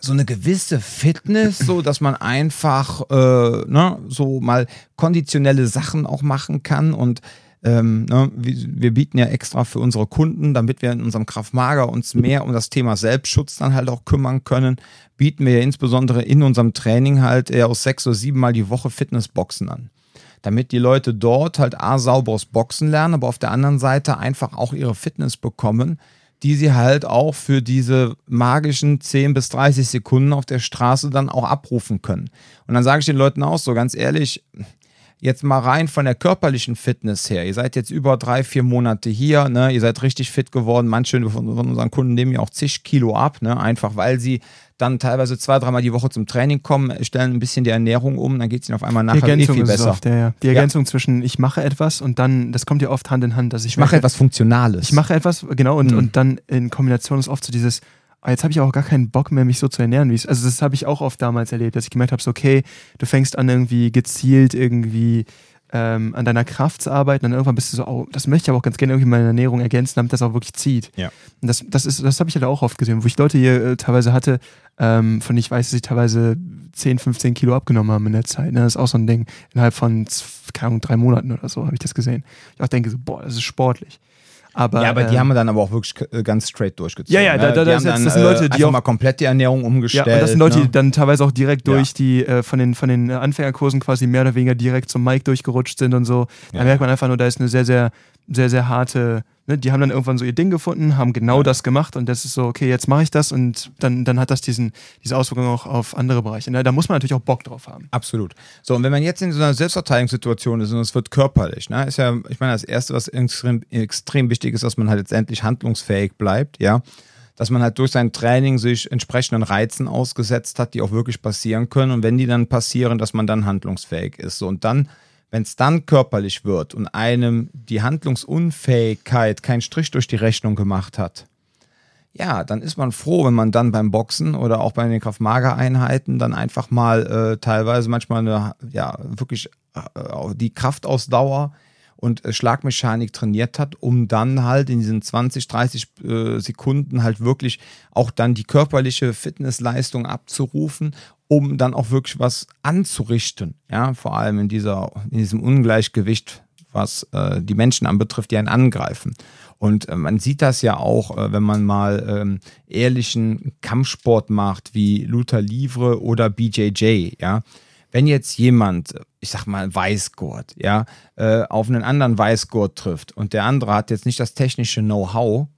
so eine gewisse Fitness, so dass man einfach äh, ne, so mal konditionelle Sachen auch machen kann und ähm, ne, wir bieten ja extra für unsere Kunden, damit wir in unserem Kraftmager uns mehr um das Thema Selbstschutz dann halt auch kümmern können, bieten wir insbesondere in unserem Training halt eher aus sechs oder sieben Mal die Woche Fitnessboxen an. Damit die Leute dort halt A, sauberes Boxen lernen, aber auf der anderen Seite einfach auch ihre Fitness bekommen, die sie halt auch für diese magischen 10 bis 30 Sekunden auf der Straße dann auch abrufen können. Und dann sage ich den Leuten auch so ganz ehrlich, jetzt mal rein von der körperlichen Fitness her. Ihr seid jetzt über drei, vier Monate hier, ne? ihr seid richtig fit geworden. Manche von, unseren Kunden nehmen ja auch zig Kilo ab, ne? einfach weil sie dann teilweise zwei, dreimal die Woche zum Training kommen, stellen ein bisschen die Ernährung um, dann geht es ihnen auf einmal nachher eh viel besser. Oft, ja, ja. Die Ergänzung ja. zwischen ich mache etwas und dann, das kommt ja oft Hand in Hand, dass ich, ich mache etwas Funktionales. Ich mache etwas, genau, und, mhm. und dann in Kombination ist oft so dieses, aber jetzt habe ich auch gar keinen Bock mehr, mich so zu ernähren. Wie ich, also das habe ich auch oft damals erlebt, dass ich gemerkt habe, so okay, du fängst an irgendwie gezielt irgendwie ähm, an deiner Kraft zu arbeiten, dann irgendwann bist du so, oh, das möchte ich aber auch ganz gerne irgendwie meine Ernährung ergänzen, damit das auch wirklich zieht. Ja. Und das, das ist, das habe ich halt auch oft gesehen, wo ich Leute hier äh, teilweise hatte, ähm, von ich weiß, dass sie teilweise 10, 15 Kilo abgenommen haben in der Zeit. Ne? Das ist auch so ein Ding. Innerhalb von, keine Ahnung, drei Monaten oder so habe ich das gesehen. Ich auch denke so, boah, das ist sportlich. Aber, ja, aber die ähm, haben dann aber auch wirklich äh, ganz straight durchgezogen. Ja, ja, da, ne? da, das, dann, das, sind Leute, die auch mal komplett die Ernährung umgestellt. Ja, und das sind Leute, ne? die dann teilweise auch direkt durch ja. die äh, von den von den Anfängerkursen quasi mehr oder weniger direkt zum Mike durchgerutscht sind und so. Da ja. merkt man einfach nur, da ist eine sehr sehr sehr sehr harte ne, die haben dann irgendwann so ihr Ding gefunden, haben genau ja. das gemacht und das ist so, okay, jetzt mache ich das und dann, dann hat das diesen, diese Auswirkungen auch auf andere Bereiche. Ne? Da muss man natürlich auch Bock drauf haben. Absolut. So, und wenn man jetzt in so einer Selbstverteidigungssituation ist und es wird körperlich, ne, ist ja, ich meine, das Erste, was extrem, extrem wichtig ist, dass man halt letztendlich handlungsfähig bleibt, ja dass man halt durch sein Training sich entsprechenden Reizen ausgesetzt hat, die auch wirklich passieren können. Und wenn die dann passieren, dass man dann handlungsfähig ist. So, und dann wenn es dann körperlich wird und einem die Handlungsunfähigkeit keinen Strich durch die Rechnung gemacht hat, ja, dann ist man froh, wenn man dann beim Boxen oder auch bei den Kraftmagereinheiten dann einfach mal äh, teilweise manchmal eine, ja, wirklich äh, die Kraftausdauer und äh, Schlagmechanik trainiert hat, um dann halt in diesen 20, 30 äh, Sekunden halt wirklich auch dann die körperliche Fitnessleistung abzurufen um dann auch wirklich was anzurichten. Ja, vor allem in, dieser, in diesem Ungleichgewicht, was äh, die Menschen anbetrifft, die einen angreifen. Und äh, man sieht das ja auch, äh, wenn man mal ähm, ehrlichen Kampfsport macht, wie Luther Livre oder BJJ, ja. Wenn jetzt jemand, ich sag mal, Weißgurt, ja, äh, auf einen anderen Weißgurt trifft und der andere hat jetzt nicht das technische Know-how,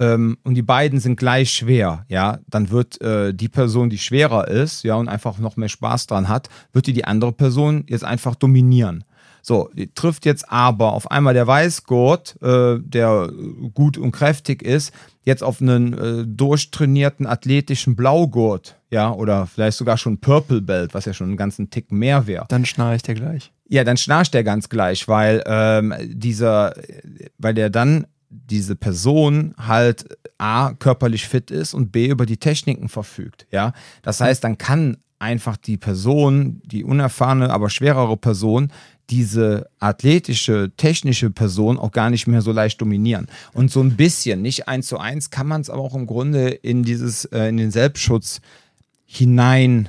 ähm, und die beiden sind gleich schwer, ja, dann wird äh, die Person, die schwerer ist, ja, und einfach noch mehr Spaß dran hat, wird die die andere Person jetzt einfach dominieren. So, trifft jetzt aber auf einmal der Weißgurt, äh, der gut und kräftig ist, jetzt auf einen äh, durchtrainierten athletischen Blaugurt, ja, oder vielleicht sogar schon Purple Belt, was ja schon einen ganzen Tick mehr wäre. Dann schnarcht der gleich. Ja, dann schnarcht der ganz gleich, weil ähm, dieser, weil der dann diese Person halt A, körperlich fit ist und B, über die Techniken verfügt. Ja, das heißt, dann kann einfach die Person, die unerfahrene, aber schwerere Person, diese athletische, technische Person auch gar nicht mehr so leicht dominieren. Und so ein bisschen, nicht eins zu eins, kann man es aber auch im Grunde in dieses, äh, in den Selbstschutz hinein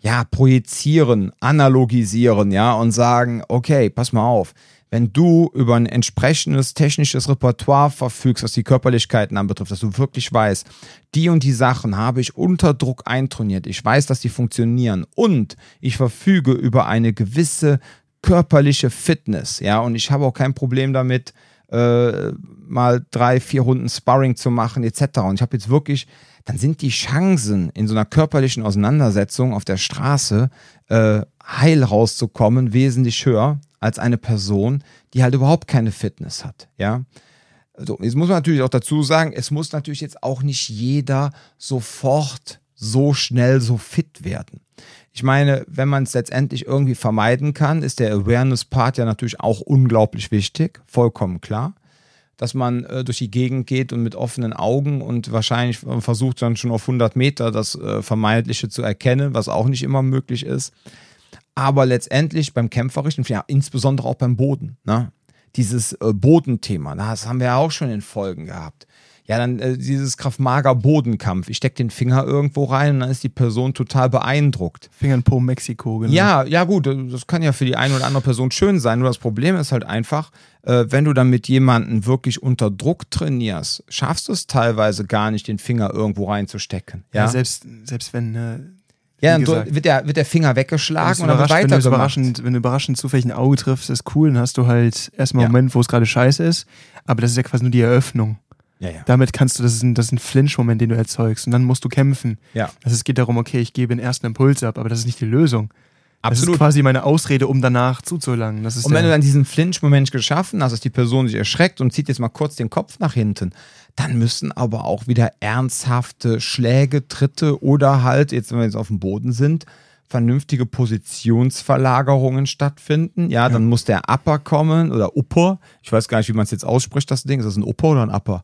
ja, projizieren, analogisieren, ja, und sagen, okay, pass mal auf, wenn du über ein entsprechendes technisches Repertoire verfügst, was die Körperlichkeiten anbetrifft, dass du wirklich weißt, die und die Sachen habe ich unter Druck eintrainiert, ich weiß, dass die funktionieren und ich verfüge über eine gewisse körperliche Fitness, ja, und ich habe auch kein Problem damit, äh, mal drei, vier Runden Sparring zu machen, etc. Und ich habe jetzt wirklich dann sind die Chancen in so einer körperlichen Auseinandersetzung auf der Straße äh, heil rauszukommen wesentlich höher als eine Person, die halt überhaupt keine Fitness hat. Ja. So, jetzt muss man natürlich auch dazu sagen, es muss natürlich jetzt auch nicht jeder sofort so schnell so fit werden. Ich meine, wenn man es letztendlich irgendwie vermeiden kann, ist der Awareness-Part ja natürlich auch unglaublich wichtig, vollkommen klar dass man äh, durch die Gegend geht und mit offenen Augen und wahrscheinlich versucht dann schon auf 100 Meter das äh, Vermeidliche zu erkennen, was auch nicht immer möglich ist. Aber letztendlich beim Kämpferischen, ja, insbesondere auch beim Boden, ne? dieses äh, Bodenthema, das haben wir ja auch schon in Folgen gehabt. Ja, dann äh, dieses Kraft-Mager-Bodenkampf. Ich stecke den Finger irgendwo rein und dann ist die Person total beeindruckt. Finger in Po Mexiko, genau. Ja, ja, gut, das kann ja für die eine oder andere Person schön sein. Nur das Problem ist halt einfach, äh, wenn du dann mit jemandem wirklich unter Druck trainierst, schaffst du es teilweise gar nicht, den Finger irgendwo reinzustecken. Ja, ja selbst, selbst wenn. Äh ja, dann wird der, wird der Finger weggeschlagen und dann wird weiter wenn du überraschend, wenn du überraschend zufällig ein Auge triffst, ist cool, dann hast du halt erstmal einen ja. Moment, wo es gerade scheiße ist. Aber das ist ja quasi nur die Eröffnung. Ja, ja. Damit kannst du, das ist ein, das ist ein Flinch-Moment, den du erzeugst. Und dann musst du kämpfen. Ja. Also es geht darum, okay, ich gebe den ersten Impuls ab, aber das ist nicht die Lösung. Absolut. Das ist quasi meine Ausrede, um danach zuzulangen. Das ist und wenn du dann diesen Flinch-Moment geschaffen hast, dass die Person sich erschreckt und zieht jetzt mal kurz den Kopf nach hinten, dann müssen aber auch wieder ernsthafte Schläge, Tritte oder halt, jetzt wenn wir jetzt auf dem Boden sind, vernünftige Positionsverlagerungen stattfinden. Ja, dann ja. muss der Upper kommen oder Upper. Ich weiß gar nicht, wie man es jetzt ausspricht, das Ding. Ist das ein Upper oder ein Upper?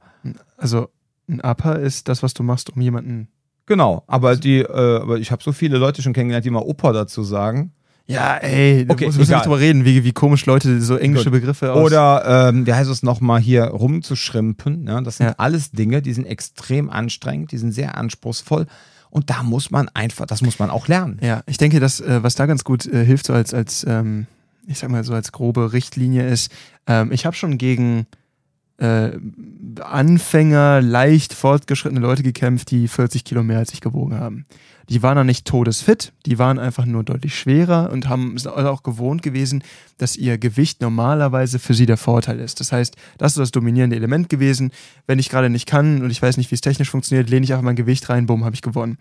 Also ein Upper ist das, was du machst, um jemanden. Genau, aber die, äh, aber ich habe so viele Leute schon kennengelernt, die mal Upper dazu sagen. Ja, ey, okay, muss, müssen wir nicht drüber reden, wie, wie komisch Leute so englische Gut. Begriffe aus. Oder, ähm, wie heißt es nochmal hier, rumzuschrimpen. Ja? Das sind ja. alles Dinge, die sind extrem anstrengend, die sind sehr anspruchsvoll. Und da muss man einfach, das muss man auch lernen. Ja, ich denke, dass, äh, was da ganz gut äh, hilft, so als, als ähm, ich sag mal so als grobe Richtlinie ist, ähm, ich habe schon gegen äh, Anfänger, leicht fortgeschrittene Leute gekämpft, die 40 Kilo mehr als ich gewogen haben die waren dann nicht todesfit, die waren einfach nur deutlich schwerer und haben sind auch gewohnt gewesen, dass ihr Gewicht normalerweise für sie der Vorteil ist. Das heißt, das ist das dominierende Element gewesen. Wenn ich gerade nicht kann und ich weiß nicht, wie es technisch funktioniert, lehne ich einfach mein Gewicht rein, bumm, habe ich gewonnen.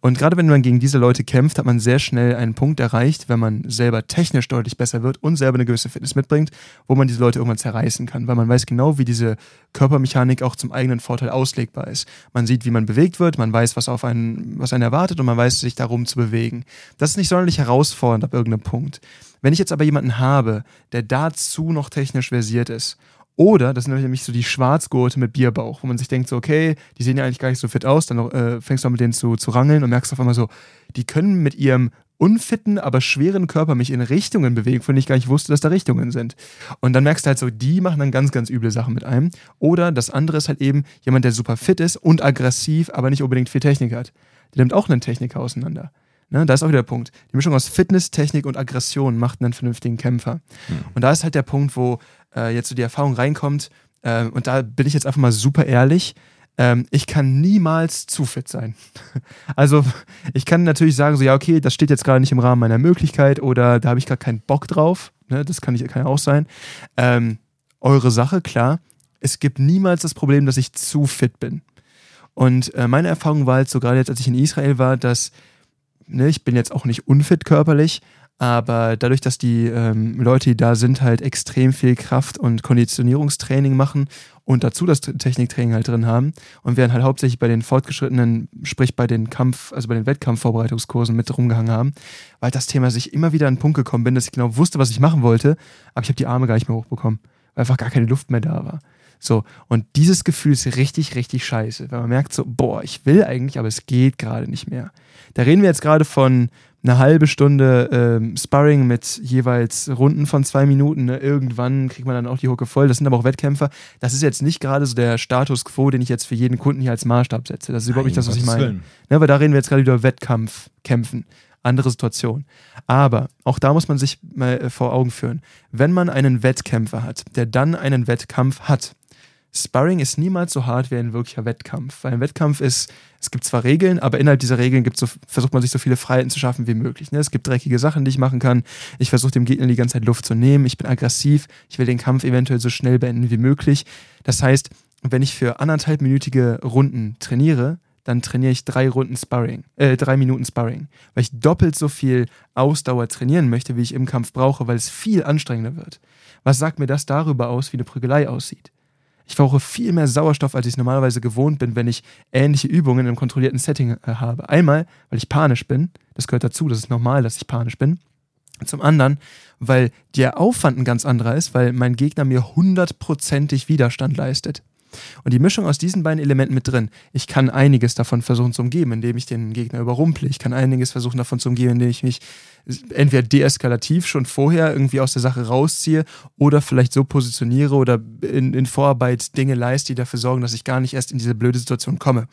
Und gerade wenn man gegen diese Leute kämpft, hat man sehr schnell einen Punkt erreicht, wenn man selber technisch deutlich besser wird und selber eine gewisse Fitness mitbringt, wo man diese Leute irgendwann zerreißen kann, weil man weiß genau, wie diese Körpermechanik auch zum eigenen Vorteil auslegbar ist. Man sieht, wie man bewegt wird, man weiß, was auf einen, was einen erwartet und man weiß, sich darum zu bewegen. Das ist nicht sonderlich herausfordernd ab irgendeinem Punkt. Wenn ich jetzt aber jemanden habe, der dazu noch technisch versiert ist, oder, das sind nämlich so die Schwarzgurte mit Bierbauch, wo man sich denkt, so, okay, die sehen ja eigentlich gar nicht so fit aus, dann äh, fängst du an mit denen zu, zu rangeln und merkst auf einmal so, die können mit ihrem unfitten, aber schweren Körper mich in Richtungen bewegen, von denen ich gar nicht wusste, dass da Richtungen sind. Und dann merkst du halt so, die machen dann ganz, ganz üble Sachen mit einem. Oder das andere ist halt eben jemand, der super fit ist und aggressiv, aber nicht unbedingt viel Technik hat. Der nimmt auch einen Techniker auseinander. Ne, da ist auch wieder der Punkt. Die Mischung aus Fitness, Technik und Aggression macht einen vernünftigen Kämpfer. Mhm. Und da ist halt der Punkt, wo äh, jetzt so die Erfahrung reinkommt. Äh, und da bin ich jetzt einfach mal super ehrlich ähm, ich kann niemals zu fit sein. also ich kann natürlich sagen, so ja, okay, das steht jetzt gerade nicht im Rahmen meiner Möglichkeit oder da habe ich gar keinen Bock drauf. Ne? Das kann, ich, kann ja auch sein. Ähm, eure Sache, klar. Es gibt niemals das Problem, dass ich zu fit bin. Und äh, meine Erfahrung war halt so gerade jetzt, als ich in Israel war, dass ne, ich bin jetzt auch nicht unfit körperlich, aber dadurch, dass die ähm, Leute, die da sind, halt extrem viel Kraft- und Konditionierungstraining machen und dazu das Techniktraining halt drin haben und wir halt hauptsächlich bei den fortgeschrittenen, sprich bei den Kampf-, also bei den Wettkampfvorbereitungskursen mit rumgehangen haben, weil das Thema sich immer wieder an den Punkt gekommen bin, dass ich genau wusste, was ich machen wollte, aber ich habe die Arme gar nicht mehr hochbekommen, weil einfach gar keine Luft mehr da war. So, und dieses Gefühl ist richtig, richtig scheiße, weil man merkt so, boah, ich will eigentlich, aber es geht gerade nicht mehr. Da reden wir jetzt gerade von eine halbe Stunde ähm, Sparring mit jeweils Runden von zwei Minuten. Ne? Irgendwann kriegt man dann auch die Hucke voll. Das sind aber auch Wettkämpfer. Das ist jetzt nicht gerade so der Status quo, den ich jetzt für jeden Kunden hier als Maßstab setze. Das ist überhaupt nicht das, was ich meine. Ne? Weil da reden wir jetzt gerade über Wettkampf, Kämpfen. Andere Situation. Aber auch da muss man sich mal äh, vor Augen führen. Wenn man einen Wettkämpfer hat, der dann einen Wettkampf hat, Sparring ist niemals so hart wie ein wirklicher Wettkampf. Weil ein Wettkampf ist, es gibt zwar Regeln, aber innerhalb dieser Regeln so, versucht man sich so viele Freiheiten zu schaffen wie möglich. Ne? Es gibt dreckige Sachen, die ich machen kann. Ich versuche dem Gegner die ganze Zeit Luft zu nehmen. Ich bin aggressiv. Ich will den Kampf eventuell so schnell beenden wie möglich. Das heißt, wenn ich für anderthalbminütige Runden trainiere, dann trainiere ich drei Runden Sparring, äh, drei Minuten Sparring, weil ich doppelt so viel Ausdauer trainieren möchte, wie ich im Kampf brauche, weil es viel anstrengender wird. Was sagt mir das darüber aus, wie eine Prügelei aussieht? Ich brauche viel mehr Sauerstoff, als ich normalerweise gewohnt bin, wenn ich ähnliche Übungen einem kontrollierten Setting äh, habe. Einmal, weil ich panisch bin. Das gehört dazu, das ist normal, dass ich panisch bin. Zum anderen, weil der Aufwand ein ganz anderer ist, weil mein Gegner mir hundertprozentig Widerstand leistet. Und die Mischung aus diesen beiden Elementen mit drin, ich kann einiges davon versuchen zu umgeben, indem ich den Gegner überrumple. Ich kann einiges versuchen davon zu umgeben, indem ich mich entweder deeskalativ schon vorher irgendwie aus der Sache rausziehe oder vielleicht so positioniere oder in, in Vorarbeit Dinge leiste, die dafür sorgen, dass ich gar nicht erst in diese blöde Situation komme.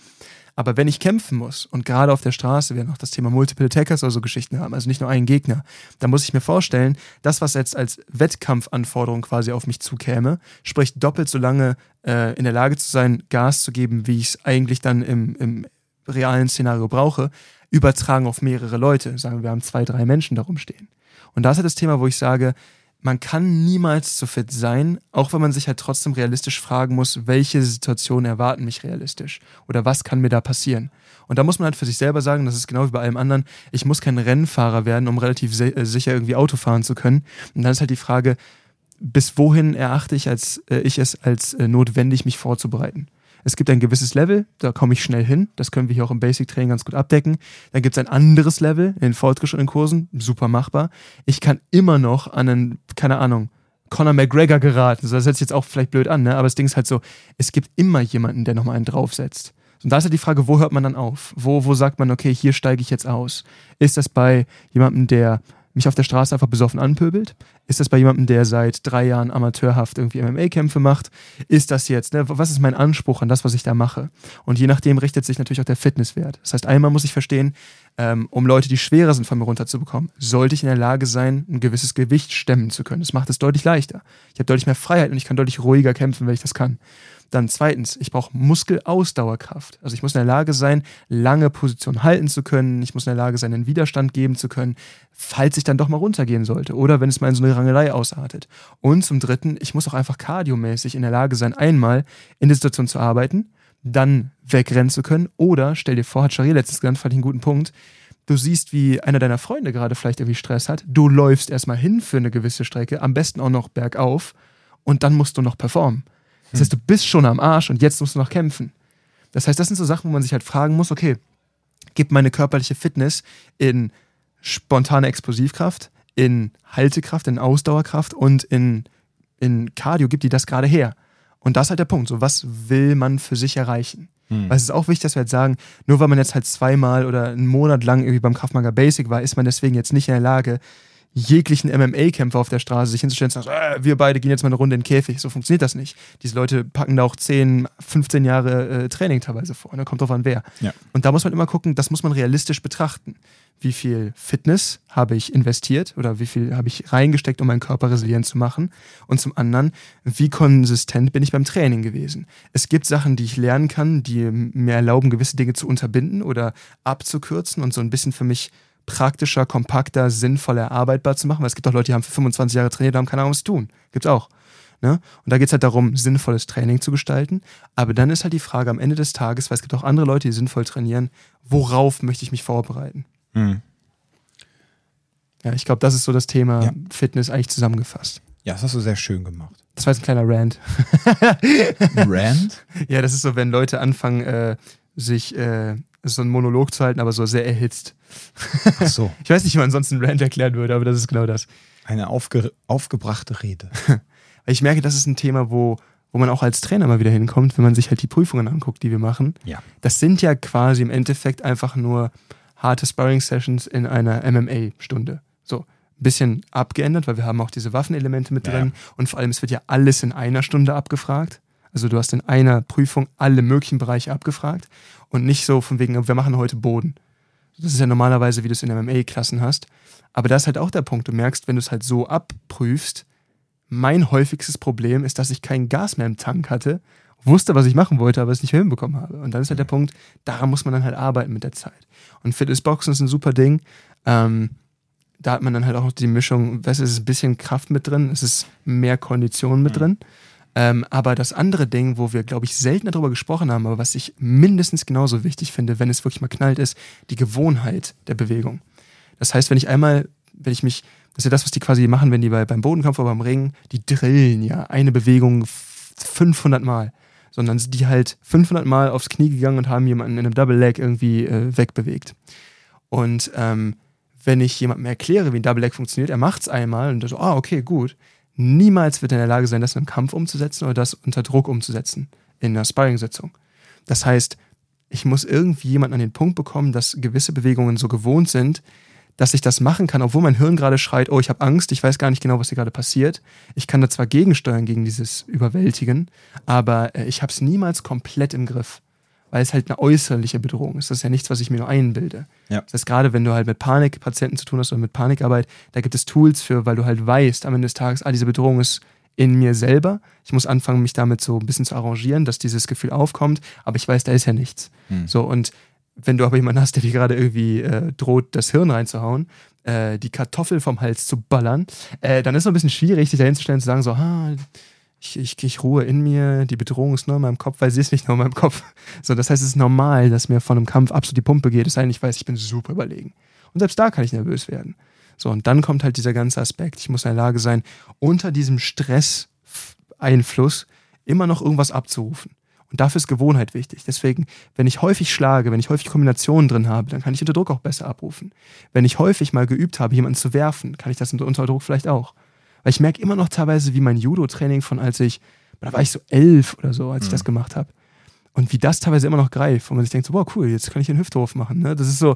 Aber wenn ich kämpfen muss und gerade auf der Straße wir noch das Thema Multiple Attackers oder so Geschichten haben, also nicht nur einen Gegner, dann muss ich mir vorstellen, das, was jetzt als Wettkampfanforderung quasi auf mich zukäme, sprich doppelt so lange äh, in der Lage zu sein, Gas zu geben, wie ich es eigentlich dann im, im realen Szenario brauche, übertragen auf mehrere Leute. Sagen wir, wir haben zwei, drei Menschen darum stehen. Und das ist das Thema, wo ich sage, man kann niemals zu fit sein, auch wenn man sich halt trotzdem realistisch fragen muss, welche Situationen erwarten mich realistisch oder was kann mir da passieren. Und da muss man halt für sich selber sagen, das ist genau wie bei allem anderen, ich muss kein Rennfahrer werden, um relativ äh, sicher irgendwie Auto fahren zu können. Und dann ist halt die Frage, bis wohin erachte ich, als, äh, ich es als äh, notwendig, mich vorzubereiten. Es gibt ein gewisses Level, da komme ich schnell hin. Das können wir hier auch im Basic-Training ganz gut abdecken. Dann gibt es ein anderes Level in fortgeschrittenen Kursen, super machbar. Ich kann immer noch an einen, keine Ahnung, Conor McGregor geraten. das hört sich jetzt auch vielleicht blöd an, ne? aber das Ding ist halt so, es gibt immer jemanden, der nochmal einen draufsetzt. Und da ist ja halt die Frage, wo hört man dann auf? Wo, wo sagt man, okay, hier steige ich jetzt aus? Ist das bei jemandem, der mich auf der Straße einfach besoffen anpöbelt? Ist das bei jemandem, der seit drei Jahren amateurhaft irgendwie MMA-Kämpfe macht? Ist das jetzt, ne, was ist mein Anspruch an das, was ich da mache? Und je nachdem richtet sich natürlich auch der Fitnesswert. Das heißt, einmal muss ich verstehen, ähm, um Leute, die schwerer sind, von mir runterzubekommen, sollte ich in der Lage sein, ein gewisses Gewicht stemmen zu können. Das macht es deutlich leichter. Ich habe deutlich mehr Freiheit und ich kann deutlich ruhiger kämpfen, wenn ich das kann. Dann zweitens, ich brauche Muskelausdauerkraft. Also ich muss in der Lage sein, lange Positionen halten zu können. Ich muss in der Lage sein, einen Widerstand geben zu können, falls ich dann doch mal runtergehen sollte oder wenn es mal in so eine Rangelei ausartet. Und zum dritten, ich muss auch einfach kardiomäßig in der Lage sein, einmal in der Situation zu arbeiten, dann wegrennen zu können oder, stell dir vor, hat Sharia letztes genannt, fand ich einen guten Punkt, du siehst, wie einer deiner Freunde gerade vielleicht irgendwie Stress hat, du läufst erstmal hin für eine gewisse Strecke, am besten auch noch bergauf und dann musst du noch performen. Das heißt, du bist schon am Arsch und jetzt musst du noch kämpfen. Das heißt, das sind so Sachen, wo man sich halt fragen muss, okay, gibt meine körperliche Fitness in spontane Explosivkraft, in Haltekraft, in Ausdauerkraft und in, in Cardio, gibt die das gerade her? Und das ist halt der Punkt. So, was will man für sich erreichen? Hm. Weil es ist auch wichtig, dass wir jetzt sagen, nur weil man jetzt halt zweimal oder einen Monat lang irgendwie beim Kraftmager Basic war, ist man deswegen jetzt nicht in der Lage, jeglichen MMA-Kämpfer auf der Straße sich hinzustellen und zu sagen, äh, wir beide gehen jetzt mal eine Runde in den Käfig. So funktioniert das nicht. Diese Leute packen da auch 10, 15 Jahre äh, Training teilweise vor. Ne? Kommt drauf an, wer. Ja. Und da muss man immer gucken, das muss man realistisch betrachten. Wie viel Fitness habe ich investiert oder wie viel habe ich reingesteckt, um meinen Körper resilient zu machen? Und zum anderen, wie konsistent bin ich beim Training gewesen? Es gibt Sachen, die ich lernen kann, die mir erlauben, gewisse Dinge zu unterbinden oder abzukürzen und so ein bisschen für mich praktischer, kompakter, sinnvoller erarbeitbar zu machen, weil es gibt auch Leute, die haben für 25 Jahre trainiert und haben keine Ahnung, was sie tun. Gibt's auch. Ne? Und da geht es halt darum, sinnvolles Training zu gestalten. Aber dann ist halt die Frage am Ende des Tages, weil es gibt auch andere Leute, die sinnvoll trainieren, worauf möchte ich mich vorbereiten? Mhm. Ja, ich glaube, das ist so das Thema ja. Fitness eigentlich zusammengefasst. Ja, das hast du sehr schön gemacht. Das war jetzt ein kleiner Rant. Rant? Ja, das ist so, wenn Leute anfangen, äh, sich äh, so einen Monolog zu halten, aber so sehr erhitzt. Ach so. Ich weiß nicht, wie man sonst einen Rant erklären würde, aber das ist genau das. Eine aufge aufgebrachte Rede. ich merke, das ist ein Thema, wo, wo man auch als Trainer mal wieder hinkommt, wenn man sich halt die Prüfungen anguckt, die wir machen. Ja. Das sind ja quasi im Endeffekt einfach nur harte Sparring-Sessions in einer MMA-Stunde. So, ein bisschen abgeändert, weil wir haben auch diese Waffenelemente mit Ja, drin und vor allem, es wird ja alles in einer Stunde abgefragt. Also du hast in einer Prüfung alle möglichen Bereiche abgefragt und nicht so von wegen, wir machen heute Boden. Das ist ja normalerweise, wie du es in MMA-Klassen hast. Aber da ist halt auch der Punkt, du merkst, wenn du es halt so abprüfst, mein häufigstes Problem ist, dass ich kein Gas mehr im Tank hatte, wusste, was ich machen wollte, aber es nicht mehr hinbekommen habe. Und dann ist halt der Punkt, daran muss man dann halt arbeiten mit der Zeit. Und Fitnessboxen ist ein super Ding. Ähm, da hat man dann halt auch noch die Mischung, weißt du, es ist ein bisschen Kraft mit drin, es ist mehr Kondition mit drin. Ähm, aber das andere Ding, wo wir, glaube ich, selten darüber gesprochen haben, aber was ich mindestens genauso wichtig finde, wenn es wirklich mal knallt, ist die Gewohnheit der Bewegung. Das heißt, wenn ich einmal, wenn ich mich, das ist ja das, was die quasi machen, wenn die bei, beim Bodenkampf oder beim Ringen, die drillen ja eine Bewegung f- 500 Mal. Sondern sind die halt 500 Mal aufs Knie gegangen und haben jemanden in einem Double Leg irgendwie äh, wegbewegt. Und ähm, wenn ich jemandem erkläre, wie ein Double Leg funktioniert, er macht es einmal und so, ah, okay, gut. Niemals wird er in der Lage sein, das einem Kampf umzusetzen oder das unter Druck umzusetzen in einer Sparring-Sitzung. Das heißt, ich muss irgendwie jemanden an den Punkt bekommen, dass gewisse Bewegungen so gewohnt sind, dass ich das machen kann, obwohl mein Hirn gerade schreit, oh, ich habe Angst, ich weiß gar nicht genau, was hier gerade passiert. Ich kann da zwar gegensteuern gegen dieses Überwältigen, aber äh, ich habe es niemals komplett im Griff, weil es halt eine äußerliche Bedrohung ist. Das ist ja nichts, was ich mir nur einbilde. Ja. Das heißt, gerade wenn du halt mit Panikpatienten zu tun hast oder mit Panikarbeit, da gibt es Tools für, weil du halt weißt, am Ende des Tages, ah, diese Bedrohung ist in mir selber. Ich muss anfangen, mich damit so ein bisschen zu arrangieren, dass dieses Gefühl aufkommt, aber ich weiß, da ist ja nichts. Hm. So, und wenn du aber jemanden hast, der dir gerade irgendwie äh, droht, das Hirn reinzuhauen, äh, die Kartoffel vom Hals zu ballern, äh, dann ist es ein bisschen schwierig, sich dahin zu stellen und zu sagen, so, ah, ich, ich, ich ruhe in mir, die Bedrohung ist nur in meinem Kopf, weil sie ist nicht nur in meinem Kopf. So, das heißt, es ist normal, dass mir von einem Kampf absolut die Pumpe geht, es sei denn, ich weiß, ich bin super überlegen. Und selbst da kann ich nervös werden. So, und dann kommt halt dieser ganze Aspekt. Ich muss in der Lage sein, unter diesem Stresseinfluss immer noch irgendwas abzurufen. Und dafür ist Gewohnheit wichtig. Deswegen, wenn ich häufig schlage, wenn ich häufig Kombinationen drin habe, dann kann ich unter Druck auch besser abrufen. Wenn ich häufig mal geübt habe, jemanden zu werfen, kann ich das unter Druck vielleicht auch. Weil ich merke immer noch teilweise, wie mein Judo-Training von als ich, da war ich so elf oder so, als ich Mhm. das gemacht habe. Und wie das teilweise immer noch greift, wo man sich denkt, so, wow, cool, jetzt kann ich einen Hüftwurf machen. Ne? Das ist so,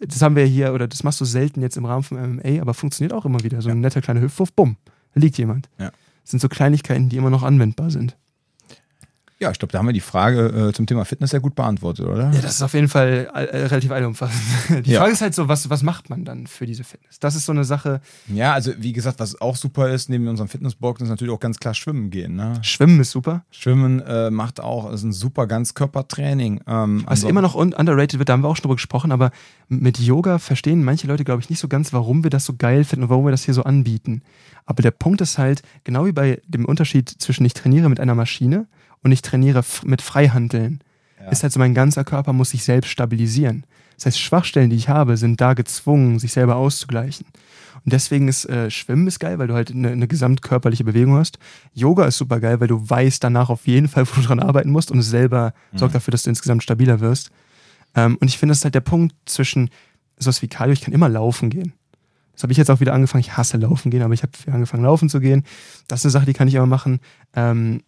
das haben wir hier, oder das machst du selten jetzt im Rahmen von MMA, aber funktioniert auch immer wieder. So ein netter kleiner Hüftwurf, bumm, da liegt jemand. Ja. Das sind so Kleinigkeiten, die immer noch anwendbar sind. Ja, ich glaube, da haben wir die Frage äh, zum Thema Fitness sehr gut beantwortet, oder? Ja, das ist auf jeden Fall äh, relativ allumfassend. Die Ja. Frage ist halt so, was, was macht man dann für diese Fitness? Das ist so eine Sache. Ja, also wie gesagt, was auch super ist, neben unserem Fitnessboxen, ist natürlich auch ganz klar Schwimmen gehen. Ne? Schwimmen ist super. Schwimmen äh, macht auch, ist ein super Ganzkörpertraining. Ähm, Was immer noch un underrated wird, da haben wir auch schon drüber gesprochen, aber mit Yoga verstehen manche Leute, glaube ich, nicht so ganz, warum wir das so geil finden und warum wir das hier so anbieten. Aber der Punkt ist halt, genau wie bei dem Unterschied zwischen ich trainiere mit einer Maschine und ich trainiere mit Freihandeln, Ja. ist halt so, mein ganzer Körper muss sich selbst stabilisieren. Das heißt, Schwachstellen, die ich habe, sind da gezwungen, sich selber auszugleichen. Und deswegen ist äh, Schwimmen ist geil, weil du halt eine, eine gesamtkörperliche Bewegung hast. Yoga ist super geil, weil du weißt danach auf jeden Fall, wo du dran arbeiten musst und es selber Mhm. sorgt dafür, dass du insgesamt stabiler wirst. Ähm, und ich finde, das ist halt der Punkt zwischen sowas wie Cardio, ich kann immer laufen gehen. Das habe ich jetzt auch wieder angefangen. Ich hasse laufen gehen, aber ich habe angefangen laufen zu gehen. Das ist eine Sache, die kann ich immer machen. Ähm,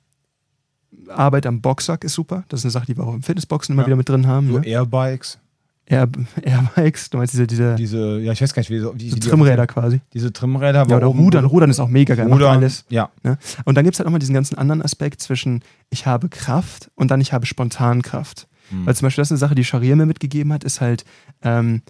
Arbeit am Boxsack ist super. Das ist eine Sache, die wir auch im Fitnessboxen immer Ja. wieder mit drin haben. so Ne? Airbikes, Air, Airbikes, du meinst diese, diese diese, ja, ich weiß gar nicht, wie, so- so wie die- Trimmräder quasi. Diese Trimmräder. Ja, oder Rudern. Rudern ist auch mega geil. Rudern, alles. Ja, Und dann gibt es halt nochmal diesen ganzen anderen Aspekt zwischen ich habe Kraft und dann ich habe Spontankraft. Hm. Weil zum Beispiel das ist eine Sache, die Scharia mir mitgegeben hat, ist halt, ähm,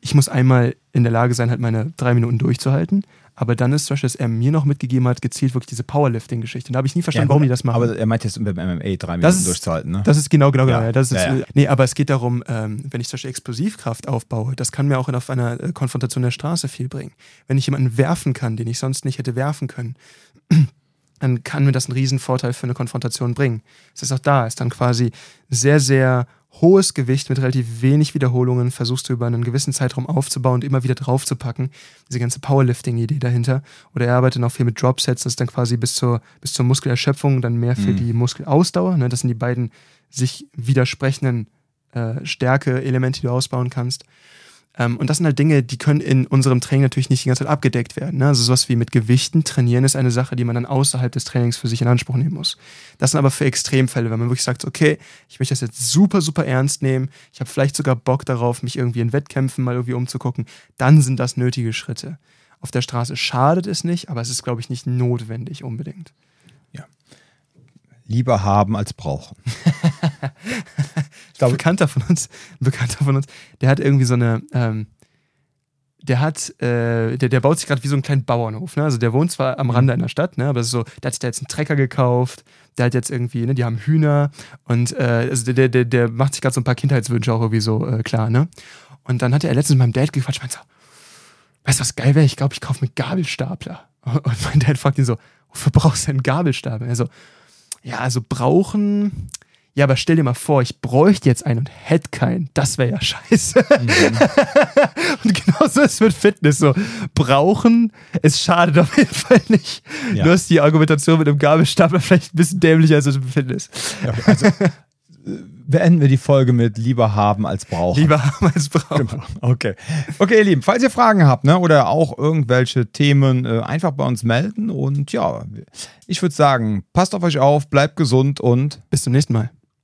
ich muss einmal in der Lage sein, halt meine drei Minuten durchzuhalten. Aber dann ist zum Beispiel, dass er mir noch mitgegeben hat, gezielt wirklich diese Powerlifting-Geschichte. Da habe ich nie verstanden, Ja, warum die das machen. Aber er meint jetzt beim MMA drei Das Minuten ist- durchzuhalten, ne? Das ist genau, genau, genau. Ja. Das ist, Ja. Nee, aber es geht darum, ähm, wenn ich zum Beispiel Explosivkraft aufbaue, das kann mir auch auf einer äh, Konfrontation der Straße viel bringen. Wenn ich jemanden werfen kann, den ich sonst nicht hätte werfen können, dann kann mir das einen Riesenvorteil für eine Konfrontation bringen. Das ist auch da, ist dann quasi sehr, sehr hohes Gewicht mit relativ wenig Wiederholungen, versuchst du über einen gewissen Zeitraum aufzubauen und immer wieder draufzupacken. Diese ganze Powerlifting-Idee dahinter. Oder er arbeitet noch viel mit Dropsets, das ist dann quasi bis zur, bis zur Muskelerschöpfung, dann mehr für Mhm. die Muskelausdauer. Ne? Das sind die beiden sich widersprechenden äh, Stärke-Elemente, die du ausbauen kannst. Ähm, und das sind halt Dinge, die können in unserem Training natürlich nicht die ganze Zeit abgedeckt werden. Ne? Also sowas wie mit Gewichten trainieren ist eine Sache, die man dann außerhalb des Trainings für sich in Anspruch nehmen muss. Das sind aber für Extremfälle, wenn man wirklich sagt, okay, ich möchte das jetzt super, super ernst nehmen, ich habe vielleicht sogar Bock darauf, mich irgendwie in Wettkämpfen mal irgendwie umzugucken, dann sind das nötige Schritte. Auf der Straße schadet es nicht, aber es ist, glaube ich, nicht notwendig unbedingt. Lieber haben als brauchen. ich glaube, ein Bekannter von uns, ein Bekannter von uns, der hat irgendwie so eine, ähm, der hat, äh, der, der baut sich gerade wie so einen kleinen Bauernhof. Ne? Also der wohnt zwar am Rande mhm. einer Stadt, ne? aber es ist so, der hat sich da jetzt einen Trecker gekauft, der hat jetzt irgendwie, ne, die haben Hühner und äh, also der, der, der macht sich gerade so ein paar Kindheitswünsche auch irgendwie so äh, klar, ne? Und dann hat er letztens mit meinem Dad gequatscht, meinte so, weißt du, was geil wäre? Ich glaube, ich kaufe mir Gabelstapler. Und mein Dad fragt ihn so, wofür brauchst du einen Gabelstapler? Er so, ja, also brauchen, ja, aber stell dir mal vor, ich bräuchte jetzt einen und hätte keinen. Das wäre ja scheiße. Mhm. und genauso ist es mit Fitness so. Brauchen, es schadet auf jeden Fall nicht. Ja. Du hast die Argumentation mit dem Gabelstapler vielleicht ein bisschen dämlicher als mit Fitness. Ja, also, beenden wir die Folge mit lieber haben als brauchen. Lieber haben als brauchen. Genau. Okay. Okay, ihr Lieben, falls ihr Fragen habt ne, oder auch irgendwelche Themen, äh, einfach bei uns melden. Und ja, ich würde sagen, passt auf euch auf, bleibt gesund und bis zum nächsten Mal.